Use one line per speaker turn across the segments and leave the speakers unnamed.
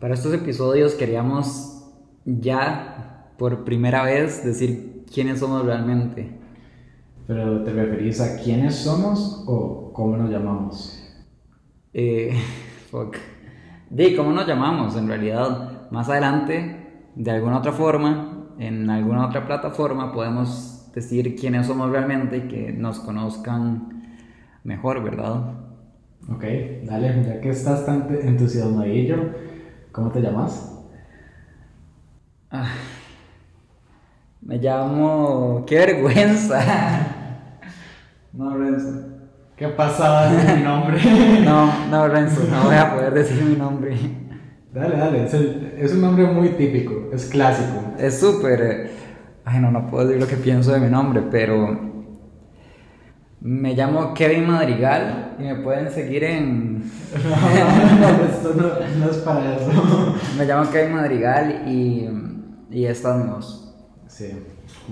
Para estos episodios queríamos ya por primera vez decir quiénes somos realmente.
¿Pero te referís a quiénes somos o cómo nos llamamos?
Eh, fuck. De cómo nos llamamos en realidad. Más adelante, de alguna otra forma, en alguna otra plataforma, podemos decir quiénes somos realmente y que nos conozcan mejor, ¿verdad?
Ok, dale, ya que estás tan entusiasmadillo, ¿cómo te llamas?
Ah, me llamo... ¡Qué vergüenza! No, Renzo.
¿Qué pasaba con mi nombre?
No, no, Renzo, no voy a poder decir mi nombre.
Dale, dale, es, es un nombre muy típico, es clásico.
Es súper... eh, Ay, no, no puedo decir lo que pienso de mi nombre, pero... Me llamo Kevin Madrigal y me pueden seguir en...
No, esto no, no es para eso.
Me llamo Kevin Madrigal y... Y esta es mi voz.
Sí,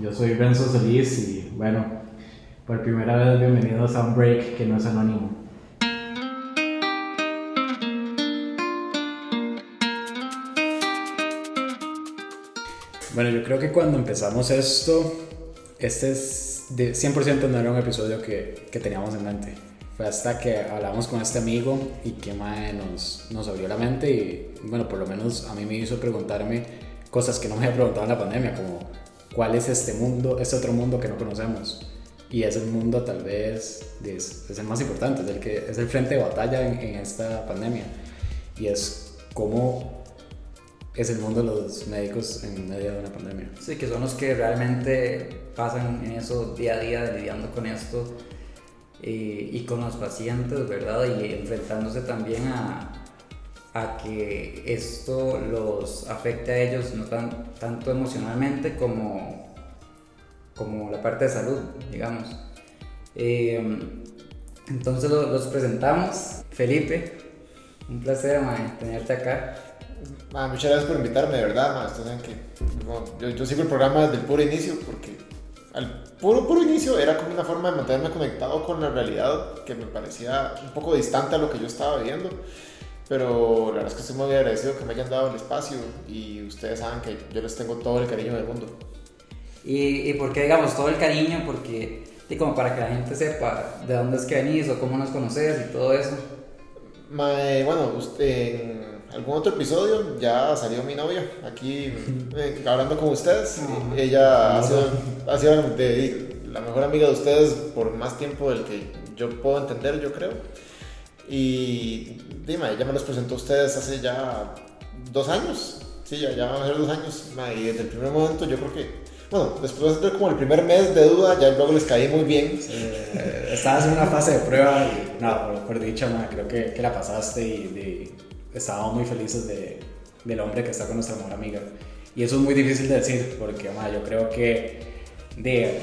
yo soy Renzo Solís y bueno, por primera vez bienvenidos a un break que no es anónimo. Bueno, yo creo que cuando empezamos esto, este es de 100% no era un episodio que, que teníamos en mente. Fue hasta que hablamos con este amigo y que mae, nos, nos abrió la mente y bueno, por lo menos a mí me hizo preguntarme cosas que no me había preguntado en la pandemia, como cuál es este mundo, este otro mundo que no conocemos. Y es el mundo tal vez, es, es el más importante, es el, que, es el frente de batalla en, en esta pandemia. Y es cómo es el mundo de los médicos en medio de una pandemia.
Sí, que son los que realmente pasan en eso día a día, lidiando con esto y con los pacientes, ¿verdad? Y enfrentándose también a, a que esto los afecte a ellos no tan, tanto emocionalmente como, como la parte de salud, digamos. Eh, entonces lo- los presentamos. Felipe, un placer mae, tenerte acá.
Ma, muchas gracias por invitarme, de verdad. Ma. Ustedes saben que yo, yo sigo el programa desde el puro inicio porque al puro, puro inicio era como una forma de mantenerme conectado con la realidad que me parecía un poco distante a lo que yo estaba viviendo. Pero la verdad es que estoy muy agradecido que me hayan dado el espacio y ustedes saben que yo les tengo todo el cariño del mundo.
Y, y por qué, digamos, todo el cariño, porque, y como para que la gente sepa de dónde es que venís o cómo nos conoces y todo eso.
Ma, eh, bueno, usted, algún otro episodio ya salió mi novia aquí eh, hablando con ustedes.
Ah.
Ella ha sido, ha sido de- la mejor amiga de ustedes por más tiempo del que yo puedo entender, yo creo. Y dime, ella me los presentó a ustedes hace ya dos años. Sí, ya, ya van a ser dos años. Y desde el primer momento yo creo que, bueno, después de como el primer mes de duda, ya luego les caí muy bien.
Eh, estabas en una fase de prueba y no, por, por dicha, creo que, que la pasaste y de- estábamos muy felices de, del hombre que está con nuestra mejor amiga. Y eso es muy difícil de decir porque ma, yo creo que de,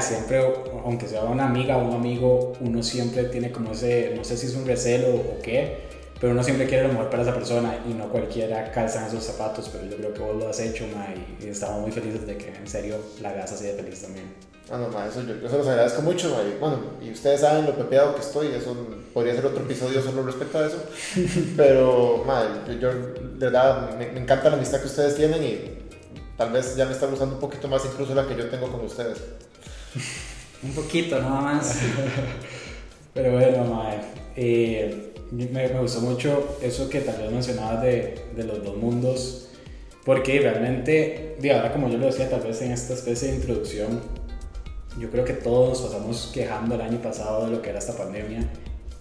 siempre, aunque sea una amiga o un amigo, uno siempre tiene como ese, no sé si es un recelo o qué, pero uno siempre quiere lo mejor para esa persona y no cualquiera calza en esos zapatos, pero yo creo que vos lo has hecho, ma, y, y estamos muy felices de que en serio la hagas así de feliz también.
Ah, no, ma, eso yo, yo se los agradezco mucho, ma, y bueno, y ustedes saben lo pepeado que estoy, eso podría ser otro episodio solo respecto a eso, pero, ma, yo, yo, de verdad, me, me encanta la amistad que ustedes tienen y tal vez ya me está gustando un poquito más incluso la que yo tengo con ustedes.
Un poquito, nada más.
Pero bueno, mae, eh, me, me gustó mucho eso que tal vez mencionabas de, de los dos mundos, porque realmente, digo, ahora como yo lo decía, tal vez en esta especie de introducción, yo creo que todos nos pasamos quejando el año pasado de lo que era esta pandemia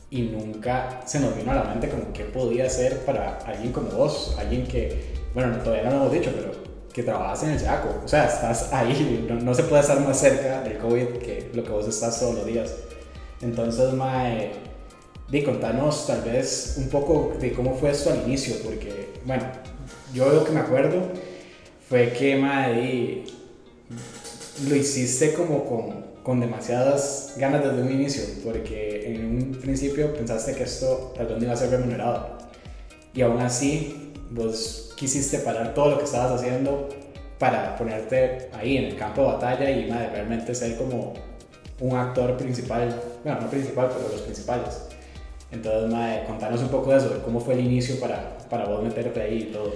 y nunca se nos vino a la mente como qué podía ser para alguien como vos, alguien que, bueno, todavía no lo hemos dicho, pero que trabajas en el SACO, o sea, estás ahí, no, no se puede estar más cerca del COVID que lo que vos estás todos los días. Entonces, Mae, di, contanos tal vez un poco de cómo fue esto al inicio, porque, bueno, yo lo que me acuerdo fue que, di, lo hiciste como con, con demasiadas ganas desde un inicio, porque en un principio pensaste que esto tal vez no iba a ser remunerado. Y aún así, vos quisiste parar todo lo que estabas haciendo para ponerte ahí en el campo de batalla y madre, realmente ser como un actor principal, bueno, no principal, pero los principales. Entonces, mae, contanos un poco de eso, de cómo fue el inicio para, para vos meterte ahí y todo.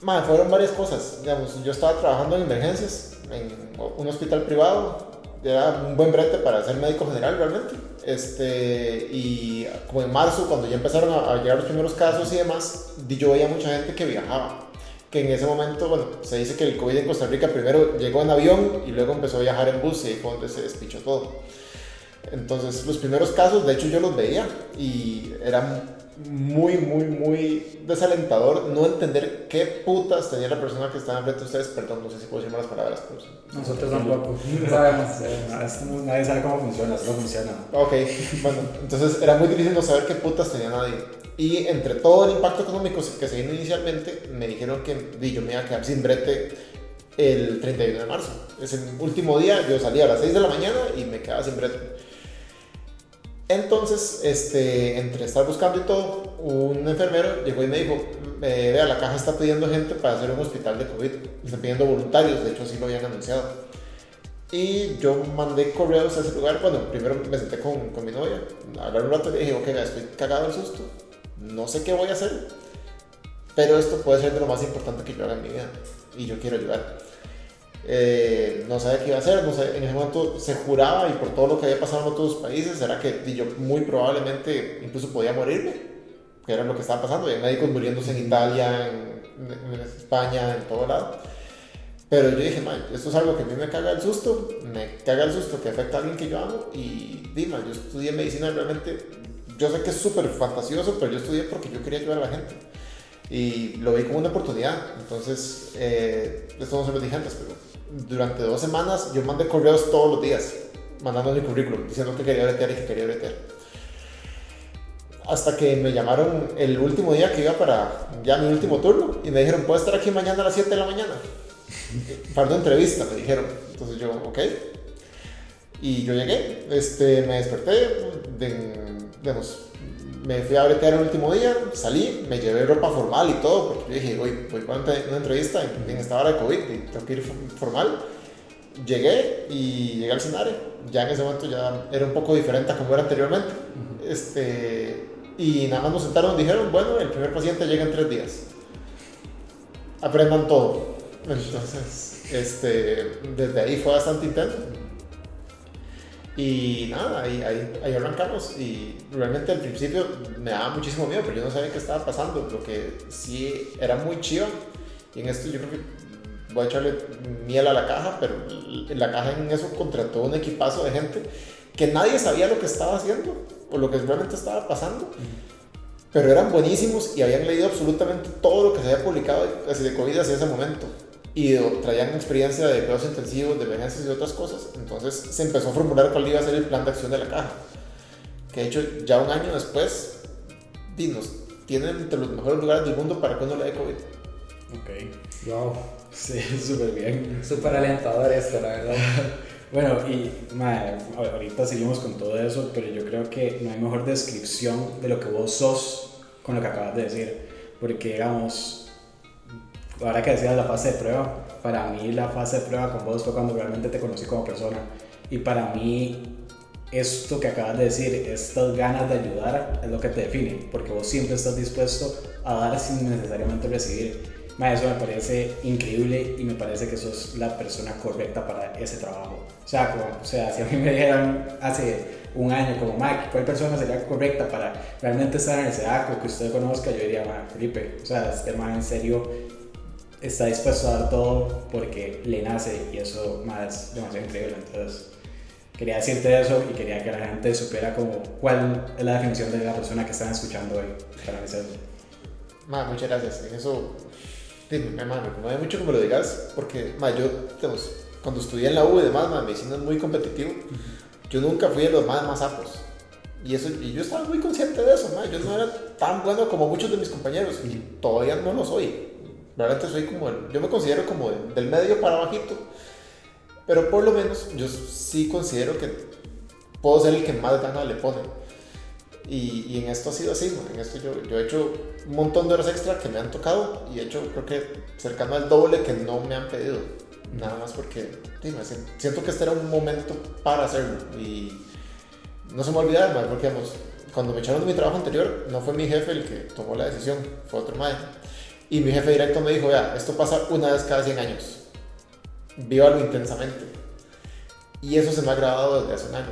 Mae, fueron varias cosas. Digamos, yo estaba trabajando en emergencias en un hospital privado. Era un buen brete para ser médico general realmente. Este, y como en marzo, cuando ya empezaron a, a llegar los primeros casos y demás, yo veía mucha gente que viajaba. Que en ese momento, bueno, se dice que el COVID en Costa Rica primero llegó en avión y luego empezó a viajar en bus y ahí fue donde se despichó todo. Entonces, los primeros casos, de hecho, yo los veía y era muy, muy, muy desalentador no entender qué putas tenía la persona que estaba enfrente de ustedes. Perdón, no sé si puedo decir malas palabras, pero sí.
Nosotros tampoco. No sabemos.
Nadie sabe cómo funciona, solo funciona.
Ok, bueno, entonces era muy difícil no saber qué putas tenía nadie. Y entre todo el impacto económico que se vino inicialmente, me dijeron que di, yo me iba a quedar sin brete el 31 de marzo. Es el último día, yo salía a las 6 de la mañana y me quedaba sin brete. Entonces, este, entre estar buscando y todo, un enfermero llegó y me dijo, eh, vea, la caja está pidiendo gente para hacer un hospital de COVID. Está pidiendo voluntarios, de hecho así lo habían anunciado. Y yo mandé correos a ese lugar. Bueno, primero me senté con, con mi novia, hablar un rato y le dije, ok, estoy cagado del susto, no sé qué voy a hacer, pero esto puede ser de lo más importante que yo haga en mi vida y yo quiero ayudar. Eh, no sabía qué iba a hacer, en ese momento se juraba y por todo lo que había pasado en otros países, era que yo muy probablemente incluso podía morirme, que era lo que estaba pasando, había médicos muriéndose en Italia, en, en España, en todo lado. Pero yo dije, man, esto es algo que a mí me caga el susto, me caga el susto que afecta a alguien que yo amo y dime, yo estudié medicina realmente, yo sé que es súper fantasioso, pero yo estudié porque yo quería ayudar a la gente y lo vi como una oportunidad. Entonces, eh, esto no se lo dije antes, pero durante dos semanas yo mandé correos todos los días, mandando mi currículum, diciendo que quería bretear y que quería bretear. Hasta que me llamaron el último día que iba para ya mi último turno y me dijeron, ¿puedes estar aquí mañana a las 7 de la mañana? Para una entrevista, me dijeron. Entonces yo, ok. Y yo llegué, este, me desperté, de, me fui a bretear el último día, salí, me llevé ropa formal y todo, porque yo dije, voy, voy para una entrevista en, en esta hora de COVID y tengo que ir for- formal. Llegué y llegué al escenario. Ya en ese momento ya era un poco diferente a como era anteriormente. Este, y nada más nos sentaron y dijeron, bueno, el primer paciente llega en tres días. Aprendan todo. Entonces, este, desde ahí fue bastante intenso. Y nada, ahí, ahí, ahí arrancamos. Y realmente al principio me daba muchísimo miedo, pero yo no sabía qué estaba pasando. Lo que sí era muy chido. Y en esto yo creo que voy a echarle miel a la caja, pero la caja en eso contrató un equipazo de gente que nadie sabía lo que estaba haciendo o lo que realmente estaba pasando. Pero eran buenísimos y habían leído absolutamente todo lo que se había publicado así de COVID hacia ese momento. Y traían experiencia de cuidados intensivos, de emergencias y otras cosas. Entonces se empezó a formular cuál iba a ser el plan de acción de la caja. Que de hecho ya un año después, dinos, tienen entre los mejores lugares del mundo para cuando le dé COVID.
Ok.
Wow.
Sí, súper bien.
Súper alentador esto, la verdad.
Bueno, y mae, ahorita seguimos con todo eso, pero yo creo que no hay mejor descripción de lo que vos sos con lo que acabas de decir. Porque, digamos, ahora que decías la fase de prueba, para mí la fase de prueba con vos fue cuando realmente te conocí como persona. Y para mí, esto que acabas de decir, estas ganas de ayudar, es lo que te define. Porque vos siempre estás dispuesto a dar sin necesariamente recibir. Eso me parece increíble y me parece que sos la persona correcta para ese trabajo. O sea, como, o sea si a mí me dijeran hace un año como Mike, ¿cuál persona sería correcta para realmente estar en el SEDACO que usted conozca? Yo diría, "Mae, Felipe, o sea, este man en serio está dispuesto a dar todo porque le nace y eso más es demasiado increíble. Entonces, quería decirte eso y quería que la gente supiera como cuál es la definición de la persona que están escuchando hoy. Para mí es eso.
Ma, muchas gracias. En eso, dime, me me conmueve mucho que me lo digas, porque ma, yo, digamos, cuando estudié en la U y demás, ma, medicina es muy competitivo. Yo nunca fui de los más más sapos. Y, eso, y yo estaba muy consciente de eso, ma. yo no era tan bueno como muchos de mis compañeros y todavía no lo soy. Realmente soy como, el- yo me considero como el- del medio para bajito, pero por lo menos yo sí considero que puedo ser el que más gana le pone. Y, y en esto ha sido así, ¿no? en esto yo, yo he hecho un montón de horas extra que me han tocado y he hecho creo que cercano al doble que no me han pedido. Nada más porque sí, me siento, que este era un momento para hacerlo y no se me olvida más porque digamos, cuando me echaron de mi trabajo anterior, no fue mi jefe el que tomó la decisión, fue otro mae. Y mi jefe directo me dijo, vea, esto pasa una vez cada 100 años. Vívalo intensamente. Y eso se me ha grabado desde hace un año.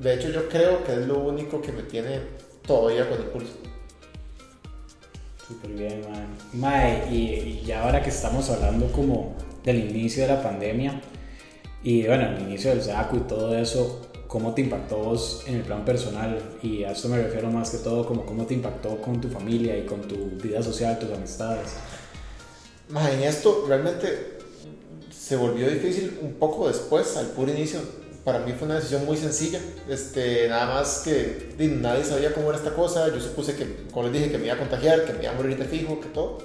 De hecho, yo creo que es lo único que me tiene todavía con impulso.
Súper bien, man. Mae, y, y ya ahora que estamos hablando como del inicio de la pandemia y bueno, el inicio del SACO y todo eso, ¿cómo te impactó vos en el plan personal? Y a esto me refiero más que todo como cómo te impactó con tu familia y con tu vida social, tus amistades.
Más en esto realmente se volvió difícil un poco después, al puro inicio. Para mí fue una decisión muy sencilla. Este, nada más que di, nadie sabía cómo era esta cosa. Yo supuse que, como les dije, que me iba a contagiar, que me iba a morir de fijo, que todo.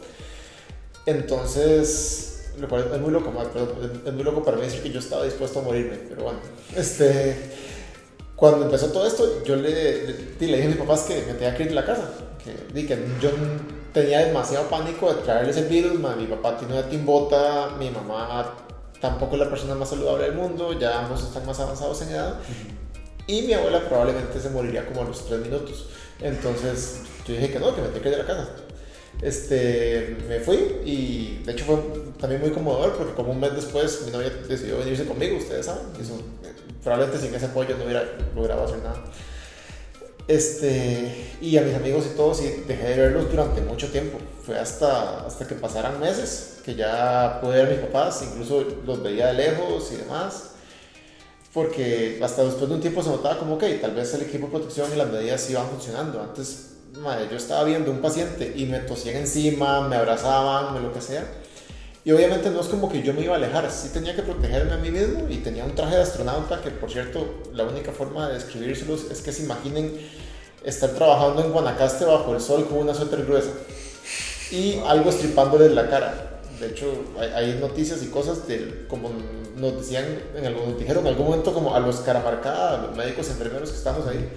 Entonces, es muy loco, es muy loco para mí decir que yo estaba dispuesto a morirme. Pero bueno, este, cuando empezó todo esto, yo le, le, le dije a mis papás que me tenía que ir de la casa. Que, que yo tenía demasiado pánico de traerles el virus. mi papá tiene una timbota, mi mamá tampoco es la persona más saludable del mundo, ya ambos están más avanzados en edad. Y mi abuela probablemente se moriría como a los tres minutos. Entonces yo dije que no, que me tenía que ir de la casa. Este, me fui y de hecho fue también muy conmovedor porque como un mes después mi novia decidió venirse conmigo, ustedes saben. y Eso, probablemente sin ese apoyo no hubiera logrado hacer nada. Este, y a mis amigos y todos, y dejé de verlos durante mucho tiempo. Fue hasta, hasta que pasaran meses que ya pude ver a mis papás, incluso los veía de lejos y demás. Porque hasta después de un tiempo se notaba como, ok, tal vez el equipo de protección y las medidas iban funcionando. Antes, madre, yo estaba viendo un paciente y me tosían encima, me abrazaban, me lo que sea. Y obviamente no es como que yo me iba a alejar, sí tenía que protegerme a mí mismo y tenía un traje de astronauta que, por cierto, la única forma de describírselos es que se imaginen estar trabajando en Guanacaste bajo el sol con una suéter gruesa y algo estripándoles la cara. De hecho, hay, hay noticias y cosas de, como nos decían, en algún, dijeron en algún momento como a los cara marcada, a los médicos enfermeros que estamos ahí,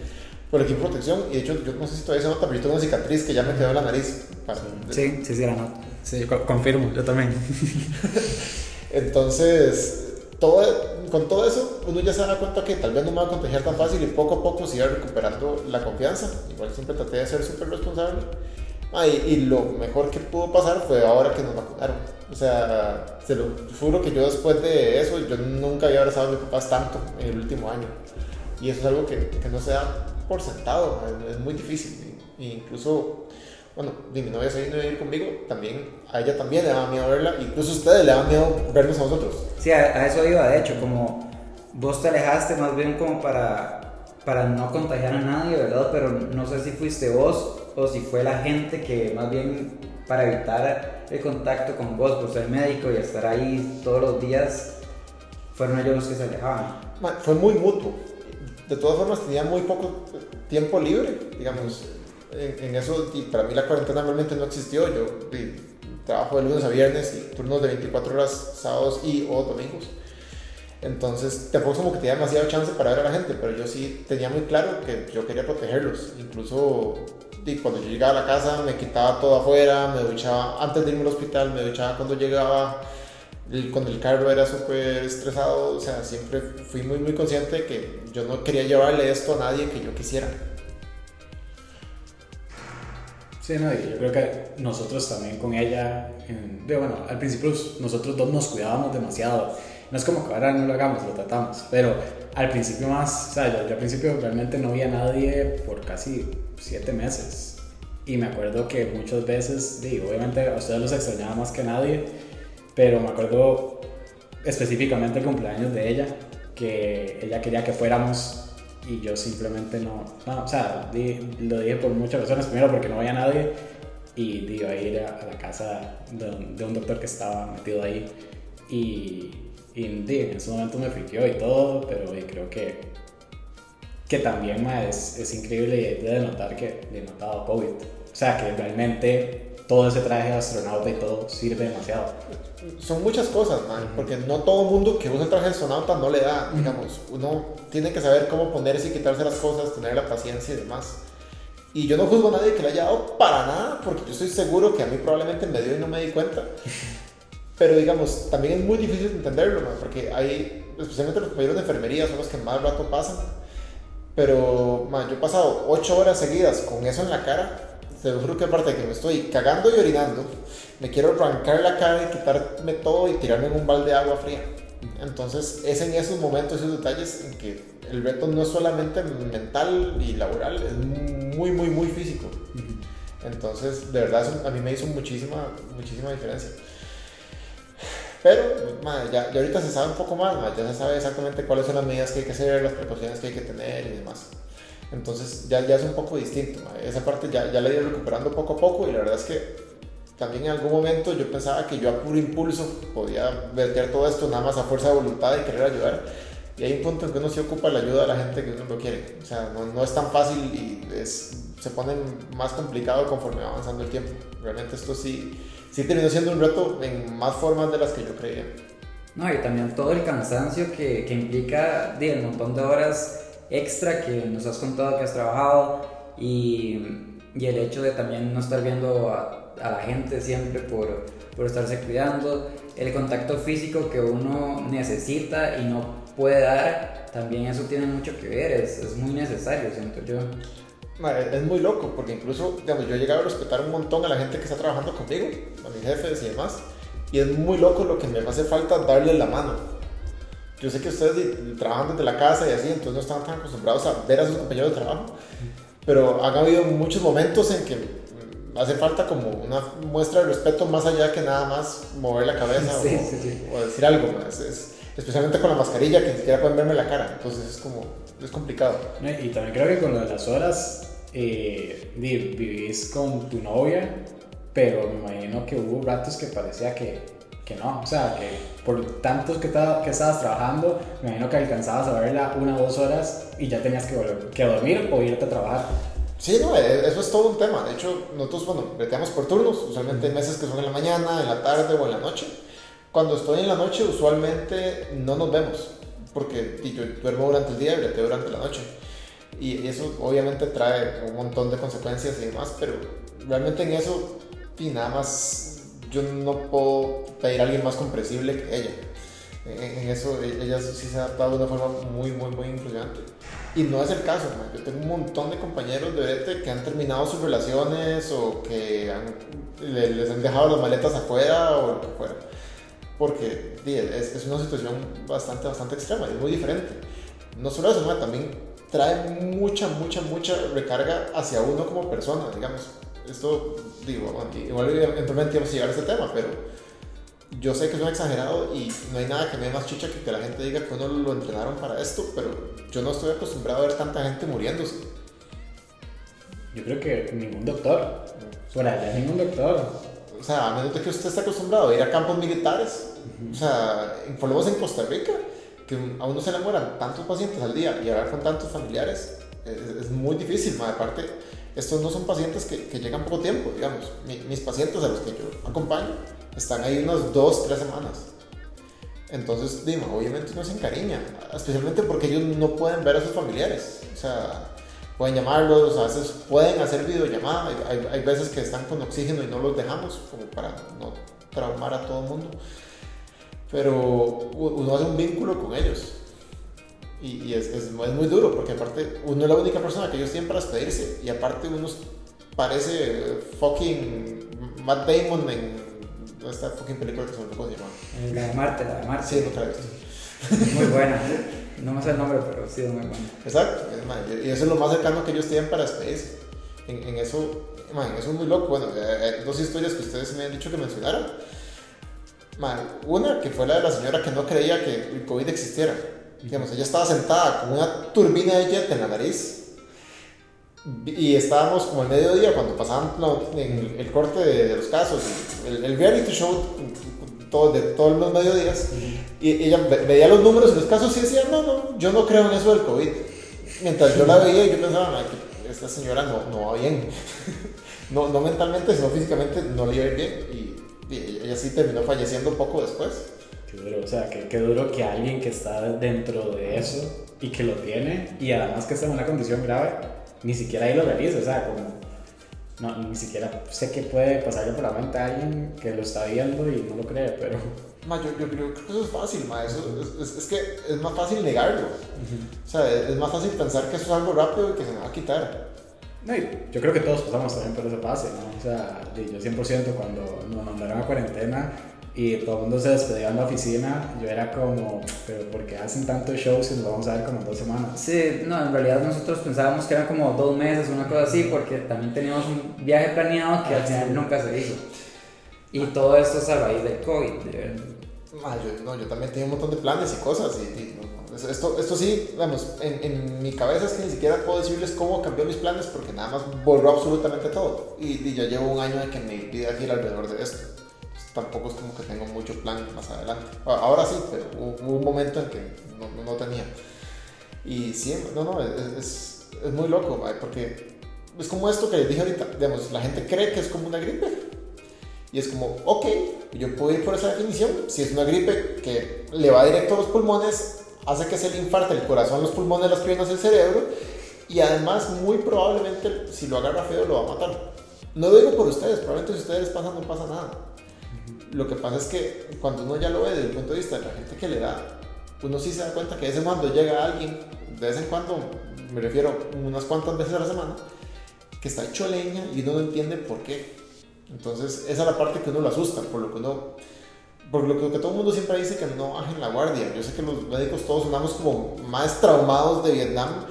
por equipo de protección. Y de hecho, yo no sé si todavía se nota, pero una cicatriz que ya me quedó en la nariz.
Sí, sí, sí, la noto.
Sí, co- confirmo, yo también.
Entonces, todo, con todo eso, uno ya se da cuenta que tal vez no me va a contagiar tan fácil y poco a poco iba recuperando la confianza. Igual siempre traté de ser súper responsable. Ah, y, y lo mejor que pudo pasar fue ahora que nos vacunaron. O sea, se lo juro que yo después de eso, yo nunca había abrazado a mis papás tanto en el último año. Y eso es algo que, que no se da por sentado, es, es muy difícil. Y incluso, bueno, mi novia se vino a vivir conmigo, también, a ella también le daba miedo verla, incluso a ustedes le daba miedo vernos a nosotros.
Sí, a, a eso iba, de hecho, como vos te alejaste más bien como para, para no contagiar a nadie, ¿verdad? Pero no sé si fuiste vos o si fue la gente que más bien para evitar el contacto con vos por ser médico y estar ahí todos los días, fueron ellos los que se alejaban.
Ma, Fue muy mutuo. De todas formas, tenía muy poco tiempo libre, digamos. En, en eso, para mí la cuarentena realmente no existió. Yo trabajo de lunes a viernes y turnos de 24 horas sábados y o domingos. Entonces, tampoco es como que tenía demasiado chance para ver a la gente, pero yo sí tenía muy claro que yo quería protegerlos. Incluso cuando yo llegaba a la casa me quitaba todo afuera, me duchaba antes de irme al hospital, me duchaba cuando llegaba, el- cuando el carro era súper estresado, o sea, siempre fui muy muy consciente de que yo no quería llevarle esto a nadie que yo quisiera.
Sí, no, yo creo que nosotros también con ella, en- de, bueno, al principio nosotros dos nos cuidábamos demasiado. No es como que ahora no lo hagamos, lo tratamos, pero al principio más, o sea, yo, yo al principio realmente no vi a nadie por casi siete meses. Y me acuerdo que muchas veces, digo, obviamente a ustedes los extrañaba más que nadie, pero me acuerdo específicamente el cumpleaños de ella, que ella quería que fuéramos y yo simplemente no, no o sea, lo dije por muchas razones, primero porque no había nadie y di, iba a ir a, a la casa de, un- de un doctor que estaba metido ahí y, y en ese momento me friqueó y todo, pero di, creo que, que también ma, es, es increíble y es de notar que he notado COVID, o sea, que realmente todo ese traje de astronauta y todo sirve demasiado.
Son muchas cosas, man, porque no todo mundo que usa el traje de astronauta no le da, digamos, uno tiene que saber cómo ponerse y quitarse las cosas, tener la paciencia y demás. Y yo no juzgo a nadie que le haya dado para nada, porque yo estoy seguro que a mí probablemente me dio y no me di cuenta. Pero digamos, también es muy difícil entenderlo, man, porque hay, especialmente los compañeros de enfermería, son los que más rato pasan. Pero ma, yo he pasado 8 horas seguidas con eso en la cara. Te lo juro que aparte de que me estoy cagando y orinando, me quiero arrancar la cara y quitarme todo y tirarme en un balde de agua fría. Entonces es en esos momentos, esos detalles en que el reto no es solamente mental y laboral, es muy, muy, muy físico. Entonces, de verdad, eso a mí me hizo muchísima, muchísima diferencia. Pero, ya, ya, ahorita se sabe un poco más, ya se sabe exactamente cuáles son las medidas que hay que hacer, las precauciones que hay que tener y demás. Entonces, ya, ya es un poco distinto. Esa parte ya, ya la he ido recuperando poco a poco y la verdad es que también en algún momento yo pensaba que yo a puro impulso podía verter todo esto nada más a fuerza de voluntad y querer ayudar. Y hay un punto en que uno se ocupa la ayuda de la gente que uno lo quiere. O sea, no, no es tan fácil y es, se pone más complicado conforme va avanzando el tiempo. Realmente esto sí, sí terminó siendo un reto en más formas de las que yo creía.
No, y también todo el cansancio que, que implica el montón de horas extra que nos has contado que has trabajado y, el hecho de también no estar viendo a la gente siempre por, por estarse cuidando, el contacto físico que uno necesita y no puede dar, también eso tiene mucho que ver, es, es muy necesario, siento yo.
Es muy loco, porque incluso, digamos, yo he llegado a respetar un montón a la gente que está trabajando conmigo, a mis jefes y demás, y es muy loco lo que me hace falta darle la mano. Yo sé que ustedes trabajan desde la casa y así, entonces no están tan acostumbrados a ver a sus compañeros de trabajo, pero han habido muchos momentos en que hace falta como una muestra de respeto más allá que nada más mover la cabeza o, decir algo. Es, especialmente con la mascarilla que ni siquiera pueden verme la cara. Entonces es como, es complicado.
Y también creo que con lo de las horas, eh, vivís con tu novia, pero me imagino que hubo ratos que parecía que, que no. O sea, que por tantos que, que estabas trabajando, me imagino que alcanzabas a verla una o dos horas y ya tenías que, volver, que dormir o irte a trabajar.
Sí, no, e, eso es todo un tema. De hecho, nosotros, bueno, breteamos por turnos. Usualmente hay meses que son en la mañana, en la tarde o en la noche. Cuando estoy en la noche, usualmente no nos vemos. Porque yo duermo durante el día y breteo durante la noche. Y eso obviamente trae un montón de consecuencias y demás, pero realmente en eso, y nada más, yo no puedo pedir a alguien más comprensible que ella. En, eso, e, ella sí se ha adaptado de una forma muy, muy, muy impresionante. Y no es el caso, yo tengo un montón de compañeros de Brete que han terminado sus relaciones o que les han dejado las maletas afuera o lo que fuera. Porque es, es, una situación bastante, bastante extrema, es muy diferente. No solo eso, también trae mucha, mucha, mucha recarga hacia uno como persona, digamos. Esto, digo, igual eventualmente vamos a llegar a este tema, pero yo sé que es un exagerado y no hay nada que me dé más chicha que que la gente diga que uno lo entrenaron para esto, pero yo no estoy acostumbrado a ver tanta gente muriéndose.
Yo creo que ningún doctor. Fuera allá, ningún doctor.
O sea, a menos de que usted esté acostumbrado a ir a campos militares. O sea, por lo menos en Costa Rica, que a uno se le mueran tantos pacientes al día y hablar con tantos familiares es, muy difícil. Aparte, estos no son pacientes que, que llegan poco tiempo, digamos. mis pacientes a los que yo acompaño están ahí unas dos, tres semanas. Entonces, dime, obviamente uno se encariña, especialmente porque ellos no pueden ver a sus familiares. O sea, pueden llamarlos, a veces pueden hacer videollamada, hay, hay veces que están con oxígeno y no los dejamos, como para no traumar a todo el mundo. Pero uno hace un vínculo con ellos. Y, y es, es, es, muy duro, porque aparte uno es la única persona que ellos tienen para despedirse. Y aparte uno parece fucking Matt Damon en esta fucking película que se me tocó
llamar. Eh, la de Marte, la de Marte.
Sí, no la he visto.
Muy buena. No me sé el nombre, pero sí es muy buena.
Exacto. Y eso es lo más cercano que ellos tienen para Space. En, en eso, man, eso es muy loco. Bueno, eh, hay dos historias que ustedes me han dicho que mencionaran. Man, una que fue la de la señora que no creía que el COVID existiera. Digamos, ella estaba sentada con una turbina de jet en la nariz y estábamos como el mediodía cuando pasaban en el corte de, los casos, el, el, reality show todo, de todos los mediodías, y ella veía los números de los casos y decía, no, no, yo no creo en eso del COVID. Mientras yo la veía, yo pensaba, esta señora no, no va bien. no, no mentalmente, sino físicamente no le iba bien. Y, y, ella sí terminó falleciendo poco después.
Qué duro, o sea, qué, qué duro que alguien que está dentro de eso y que lo tiene, y además que está en una condición grave, ni siquiera ahí lo realiza, o sea, como no, ni siquiera sé que puede pasarle por la mente a alguien que lo está viendo y no lo cree, pero...
Ma, yo, yo, creo que eso es fácil, ma. Eso, es, es, que es más fácil negarlo. O sea, es, más fácil pensar que eso es algo rápido y que se me va a quitar.
No, yo creo que todos pasamos también por ese pase, ¿no? O sea, yo 100% cuando nos mandaron a cuarentena y todo el mundo se despedía en la oficina, yo era como, pero ¿por qué hacen tantos shows y nos vamos a ver como en dos semanas?
Sí, no, en realidad nosotros pensábamos que eran como dos meses, una cosa así, porque también teníamos un viaje planeado que al final nunca se hizo. Y todo esto es a raíz del COVID,
yo, no, yo también tenía un montón de planes y cosas. Y, esto, esto sí, vamos, en, en, mi cabeza es que ni siquiera puedo decirles cómo cambió mis planes porque nada más volvió absolutamente todo. Y, y ya llevo un año de que mi vida gira alrededor de esto. Tampoco es como que tengo mucho plan más adelante. Ahora sí, pero hubo, un momento en que no, no, tenía. Y sí, no, no, es, es, muy loco, porque es como esto que les dije ahorita. Digamos, la gente cree que es como una gripe y es como, ok, yo puedo ir por esa definición. Si es una gripe que le va directo a los pulmones, hace que se le infarte el corazón, los pulmones, las piernas, el cerebro. Y además, muy probablemente, si lo agarra feo, lo va a matar. No lo digo por ustedes, probablemente si ustedes pasan, no pasa nada. Lo que pasa es que cuando uno ya lo ve desde el punto de vista de la gente que le da, uno sí se da cuenta que de vez en cuando llega alguien, de vez en cuando, me refiero unas cuantas veces a la semana, que está hecho leña y uno no entiende por qué. Entonces, esa es la parte que uno lo asusta, por lo que uno, por lo que, todo el mundo siempre dice que no bajen la guardia. Yo sé que los médicos todos sonamos como más traumados de Vietnam,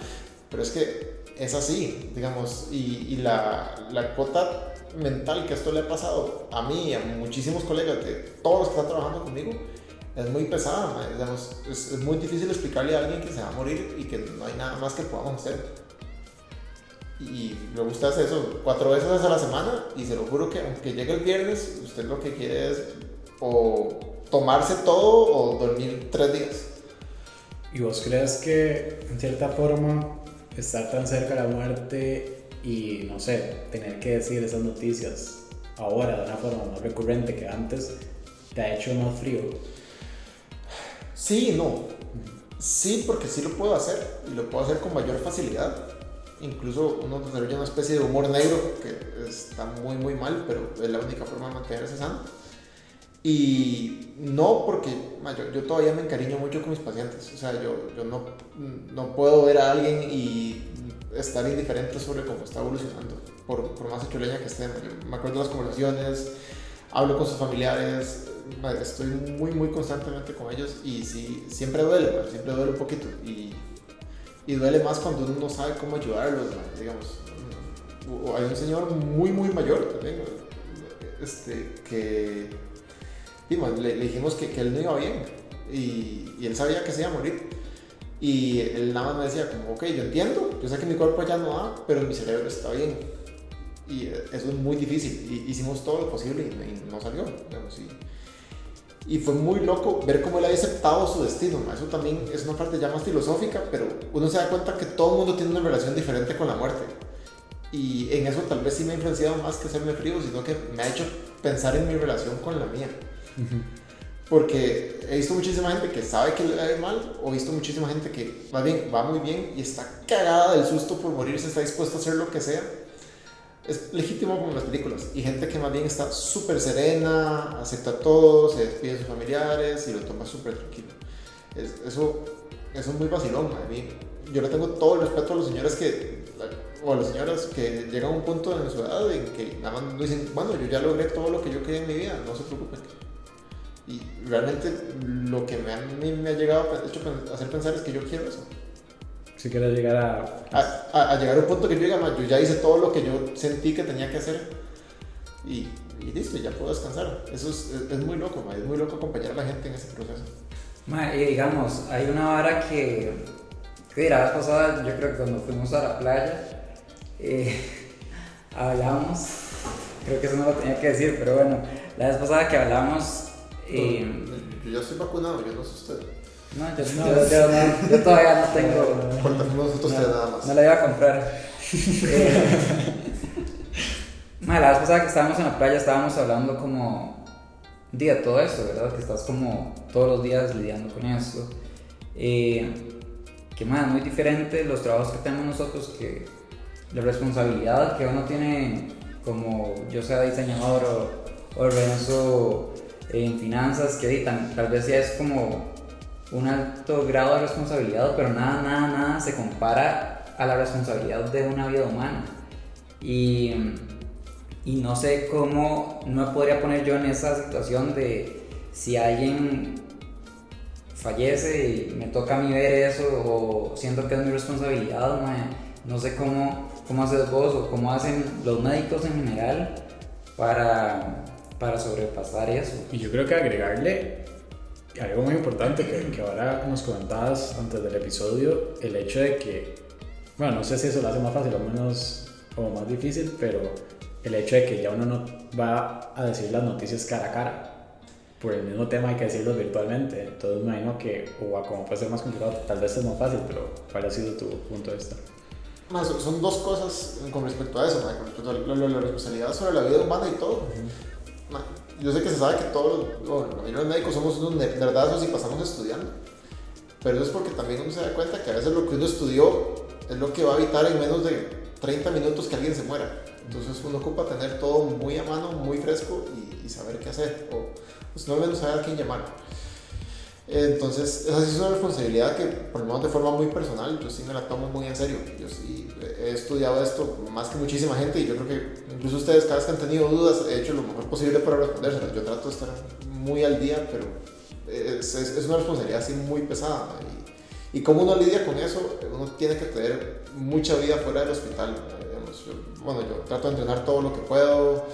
pero es que es así, digamos, y, y la, la cuota mental que esto le ha pasado a mí y a muchísimos colegas de todos los que están trabajando conmigo es muy pesada, es, muy difícil explicarle a alguien que se va a morir y que no hay nada más que podamos hacer y me gusta hacer eso cuatro veces a la semana y se lo juro que aunque llegue el viernes, usted lo que quiere es o tomarse todo o dormir tres días.
¿Y vos crees que en cierta forma estar tan cerca de la muerte y no sé, tener que decir esas noticias ahora de una forma más recurrente que antes te ha hecho más frío?
Sí no. Sí, porque sí lo puedo hacer y lo puedo hacer con mayor facilidad incluso uno desarrolla una especie de humor negro que está muy muy mal, pero es la única forma de mantenerse sano. Y no porque yo, todavía me encariño mucho con mis pacientes, o sea, yo, yo no, no puedo ver a alguien y estar indiferente sobre cómo está evolucionando, por, por más hecho leña que esté. me acuerdo de las conversaciones, hablo con sus familiares, estoy muy muy constantemente con ellos y sí, siempre duele, siempre duele un poquito. Y y duele más cuando uno no sabe cómo ayudarlos, digamos. Hay un señor muy, muy mayor también, este, que y, le, dijimos que, que, él no iba bien y, y, él sabía que se iba a morir. Y él nada más me decía como, ok, yo entiendo, yo sé que mi cuerpo ya no da, pero mi cerebro está bien. Y eso es muy difícil. Y hicimos todo lo posible y, no salió. Y, fue muy loco ver cómo él había aceptado su destino. Eso también es una parte ya más filosófica, pero uno se da cuenta que todo el mundo tiene una relación diferente con la muerte. Y en eso tal vez sí me ha influenciado más que hacerme frío, sino que me ha hecho pensar en mi relación con la mía. Porque he visto muchísima gente que sabe que le va a ir mal, o he visto muchísima gente que va bien, va muy bien y está cagada del susto por morirse, está dispuesta a hacer lo que sea es legítimo como en las películas. Y gente que más bien está súper serena, acepta todo, se despide de sus familiares y lo toma súper tranquilo. eso, eso es muy vacilón. A mí, yo le tengo todo el respeto a los señores que, o a las señoras que llegan a un punto en su edad en que nada más dicen, bueno, yo ya logré todo lo que yo quería en mi vida, no se preocupen. Y realmente lo que me, a mí me ha llegado a hacer pensar es que yo quiero eso
si quieres llegar
a... a... llegar a un punto que yo diga, yo ya hice todo lo que yo sentí que tenía que hacer y, y listo, ya puedo descansar. Eso es, es, muy loco, es muy loco acompañar a la gente en ese proceso.
y digamos, hay una vara que, que la vez pasada, yo creo que cuando fuimos a la playa, eh, hablamos, creo que eso no lo tenía que decir, pero bueno, la vez pasada que hablamos...
Eh, yo ya estoy vacunado, yo no sé usted.
No, yo, no, yo, todavía no tengo.
nosotros no, nada más.
No la iba a comprar. eh, la vez pasada que estábamos en la playa estábamos hablando como de todo eso, ¿verdad? Que estás como todos los días lidiando con eso. Eh, que más, muy diferente los trabajos que tenemos nosotros que la responsabilidad que uno tiene como yo sea diseñador o, o Renzo en finanzas, que tal, tal vez ya es como un alto grado de responsabilidad, pero nada, nada, nada se compara a la responsabilidad de una vida humana. Y, y no sé cómo no podría poner yo en esa situación de si alguien fallece y me toca a mí ver eso o siento que es mi responsabilidad, no sé cómo, cómo haces vos o cómo hacen los médicos en general para, para sobrepasar eso.
Y yo creo que agregarle algo muy importante que, que, ahora nos comentabas antes del episodio, el hecho de que, bueno, no sé si eso lo hace más fácil o menos o más difícil, pero el hecho de que ya uno no va a decir las noticias cara a cara. Por el mismo tema hay que decirlo virtualmente. Entonces me imagino que, o como puede ser más complicado, tal vez es más fácil, pero ¿cuál ha sido tu punto de vista?
Más, son dos cosas con respecto a eso, con respecto a la, responsabilidad sobre la vida humana y todo yo sé que se sabe que todos los, los médicos somos unos nerdazos y pasamos estudiando, pero eso es porque también uno se da cuenta que a veces lo que uno estudió es lo que va a evitar en menos de 30 minutos que alguien se muera. Entonces uno ocupa tener todo muy a mano, muy fresco y, saber qué hacer, o pues no menos saber a quién llamar. Entonces, esa sí es una responsabilidad que, por lo menos de forma muy personal, yo sí me la tomo muy en serio. Yo sí he estudiado esto más que muchísima gente y yo creo que incluso ustedes, cada vez que han tenido dudas, he hecho lo mejor posible para respondérselas. Yo trato de estar muy al día, pero es, es, una responsabilidad así muy pesada. Y, y como uno lidia con eso, uno tiene que tener mucha vida fuera del hospital. bueno, yo trato de entrenar todo lo que puedo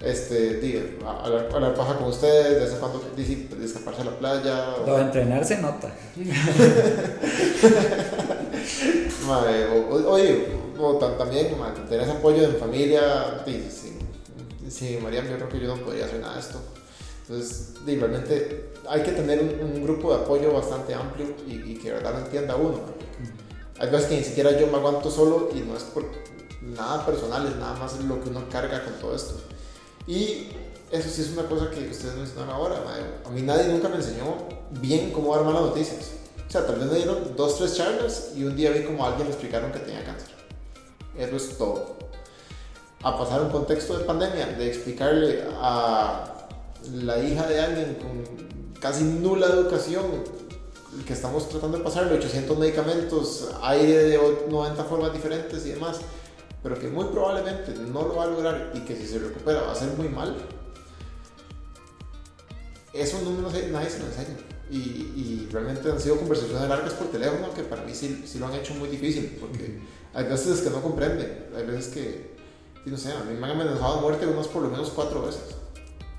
este, hablar, hablar paja con ustedes, de en cuando de escaparse a la playa.
Lo de entrenar se nota.
oye, o, también tener ese apoyo de familia. Sí, sí, María, yo creo que yo no podría hacer nada de esto. Entonces, realmente hay que tener un, grupo de apoyo bastante amplio y, que de verdad lo entienda uno. Hay veces que ni siquiera yo me aguanto solo y no es por nada personal, es nada más lo que uno carga con todo esto. Y eso sí es una cosa que ustedes mencionaron ahora. A mí nadie nunca me enseñó bien cómo dar malas noticias. O sea, tal vez me dieron dos, tres charlas y un día vi como alguien le explicaron que tenía cáncer. Eso es todo. A pasar un contexto de pandemia, de explicarle a la hija de alguien con casi nula educación que estamos tratando de pasarle 800 medicamentos, aire de 90 formas diferentes y demás pero que muy probablemente no lo va a lograr y que si se recupera va a ser muy mal, eso no, nadie se lo enseña. Y, y, realmente han sido conversaciones largas por teléfono que para mí sí, sí, lo han hecho muy difícil, porque hay veces que no comprenden, hay veces que, no sé, a mí me han amenazado de muerte unas por lo menos cuatro veces.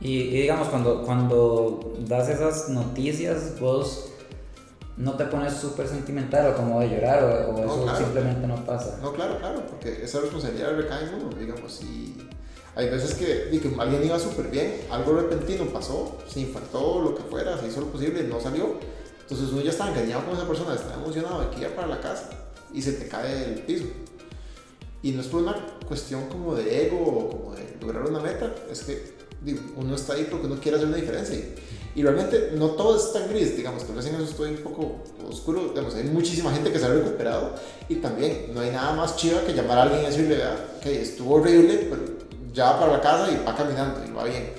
Y, y digamos, cuando, cuando das esas noticias, vos no te pones súper sentimental o como de llorar o, eso simplemente no pasa.
No, claro, claro, porque esa responsabilidad recae en uno, digamos, y hay veces que, que alguien iba súper bien, algo repentino pasó, se infartó, lo que fuera, se hizo lo posible, no salió, entonces uno ya está engañado con esa persona, está emocionado de que ir para la casa y se te cae el piso. Y no es por una cuestión como de ego o como de lograr una meta, es que digo, uno está ahí porque uno quiere hacer una diferencia. Y realmente no todo es tan gris, digamos, tal vez en eso estoy un poco oscuro, digamos, hay muchísima gente que se ha recuperado y también no hay nada más chido que llamar a alguien y decirle, ok, estuvo horrible, pero ya va para la casa y va caminando y va bien.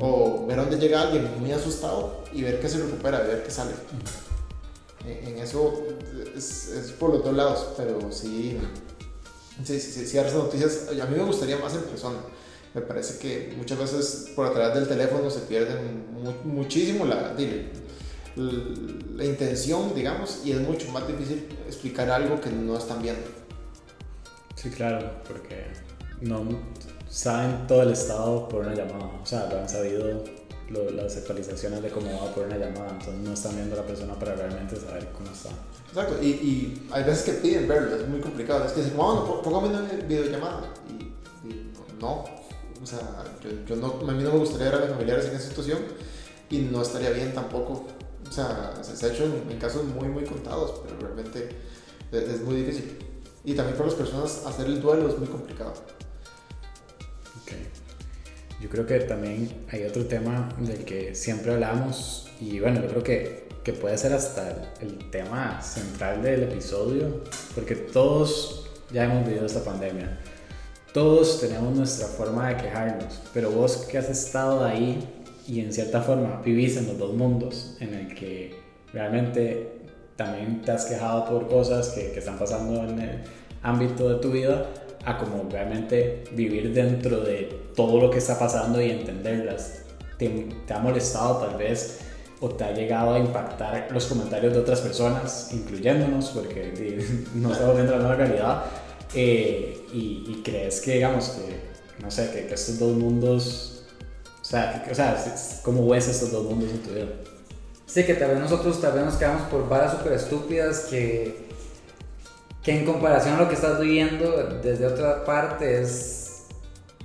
O ver dónde llega alguien muy asustado y ver que se recupera, ver que sale. En, eso es, es, por los dos lados, pero sí, sí, sí, sí, sí, esas noticias, a mí me gustaría más en persona me parece que muchas veces por a través del teléfono se pierden muchísimo la, la, intención, digamos, y es mucho más difícil explicar algo que no están viendo.
Sí, claro, porque no saben todo el estado por una llamada, o sea, lo han sabido las actualizaciones de cómo va por una llamada, entonces no están viendo a la persona para realmente saber cómo está.
Exacto, y, y hay veces que piden verlo, es muy complicado, es que dicen, bueno, póngame una videollamada, y, y no, o sea, yo, yo no, a mí no me gustaría ver a mis familiares en esa situación y no estaría bien tampoco. O sea, se ha hecho en, casos muy, muy contados, pero realmente es, muy difícil. Y también para las personas hacer el duelo es muy complicado.
Ok. Yo creo que también hay otro tema del que siempre hablamos y bueno, yo creo que, que puede ser hasta el tema central del episodio, porque todos ya hemos vivido esta pandemia todos tenemos nuestra forma de quejarnos, pero vos que has estado ahí y en cierta forma vivís en los dos mundos, en el que realmente también te has quejado por cosas que, están pasando en el ámbito de tu vida, a como realmente vivir dentro de todo lo que está pasando y entenderlas. Te, ha molestado tal vez o te ha llegado a impactar los comentarios de otras personas, incluyéndonos, porque no estamos viendo la nueva realidad, eh, y, y, crees que, digamos, que, no sé, que, que estos dos mundos o sea, o sea, ¿cómo ves estos dos mundos en tu vida?
Sí, que tal vez nosotros tal vez nos quedamos por varas súper estúpidas que, que en comparación a lo que estás viviendo desde otra parte es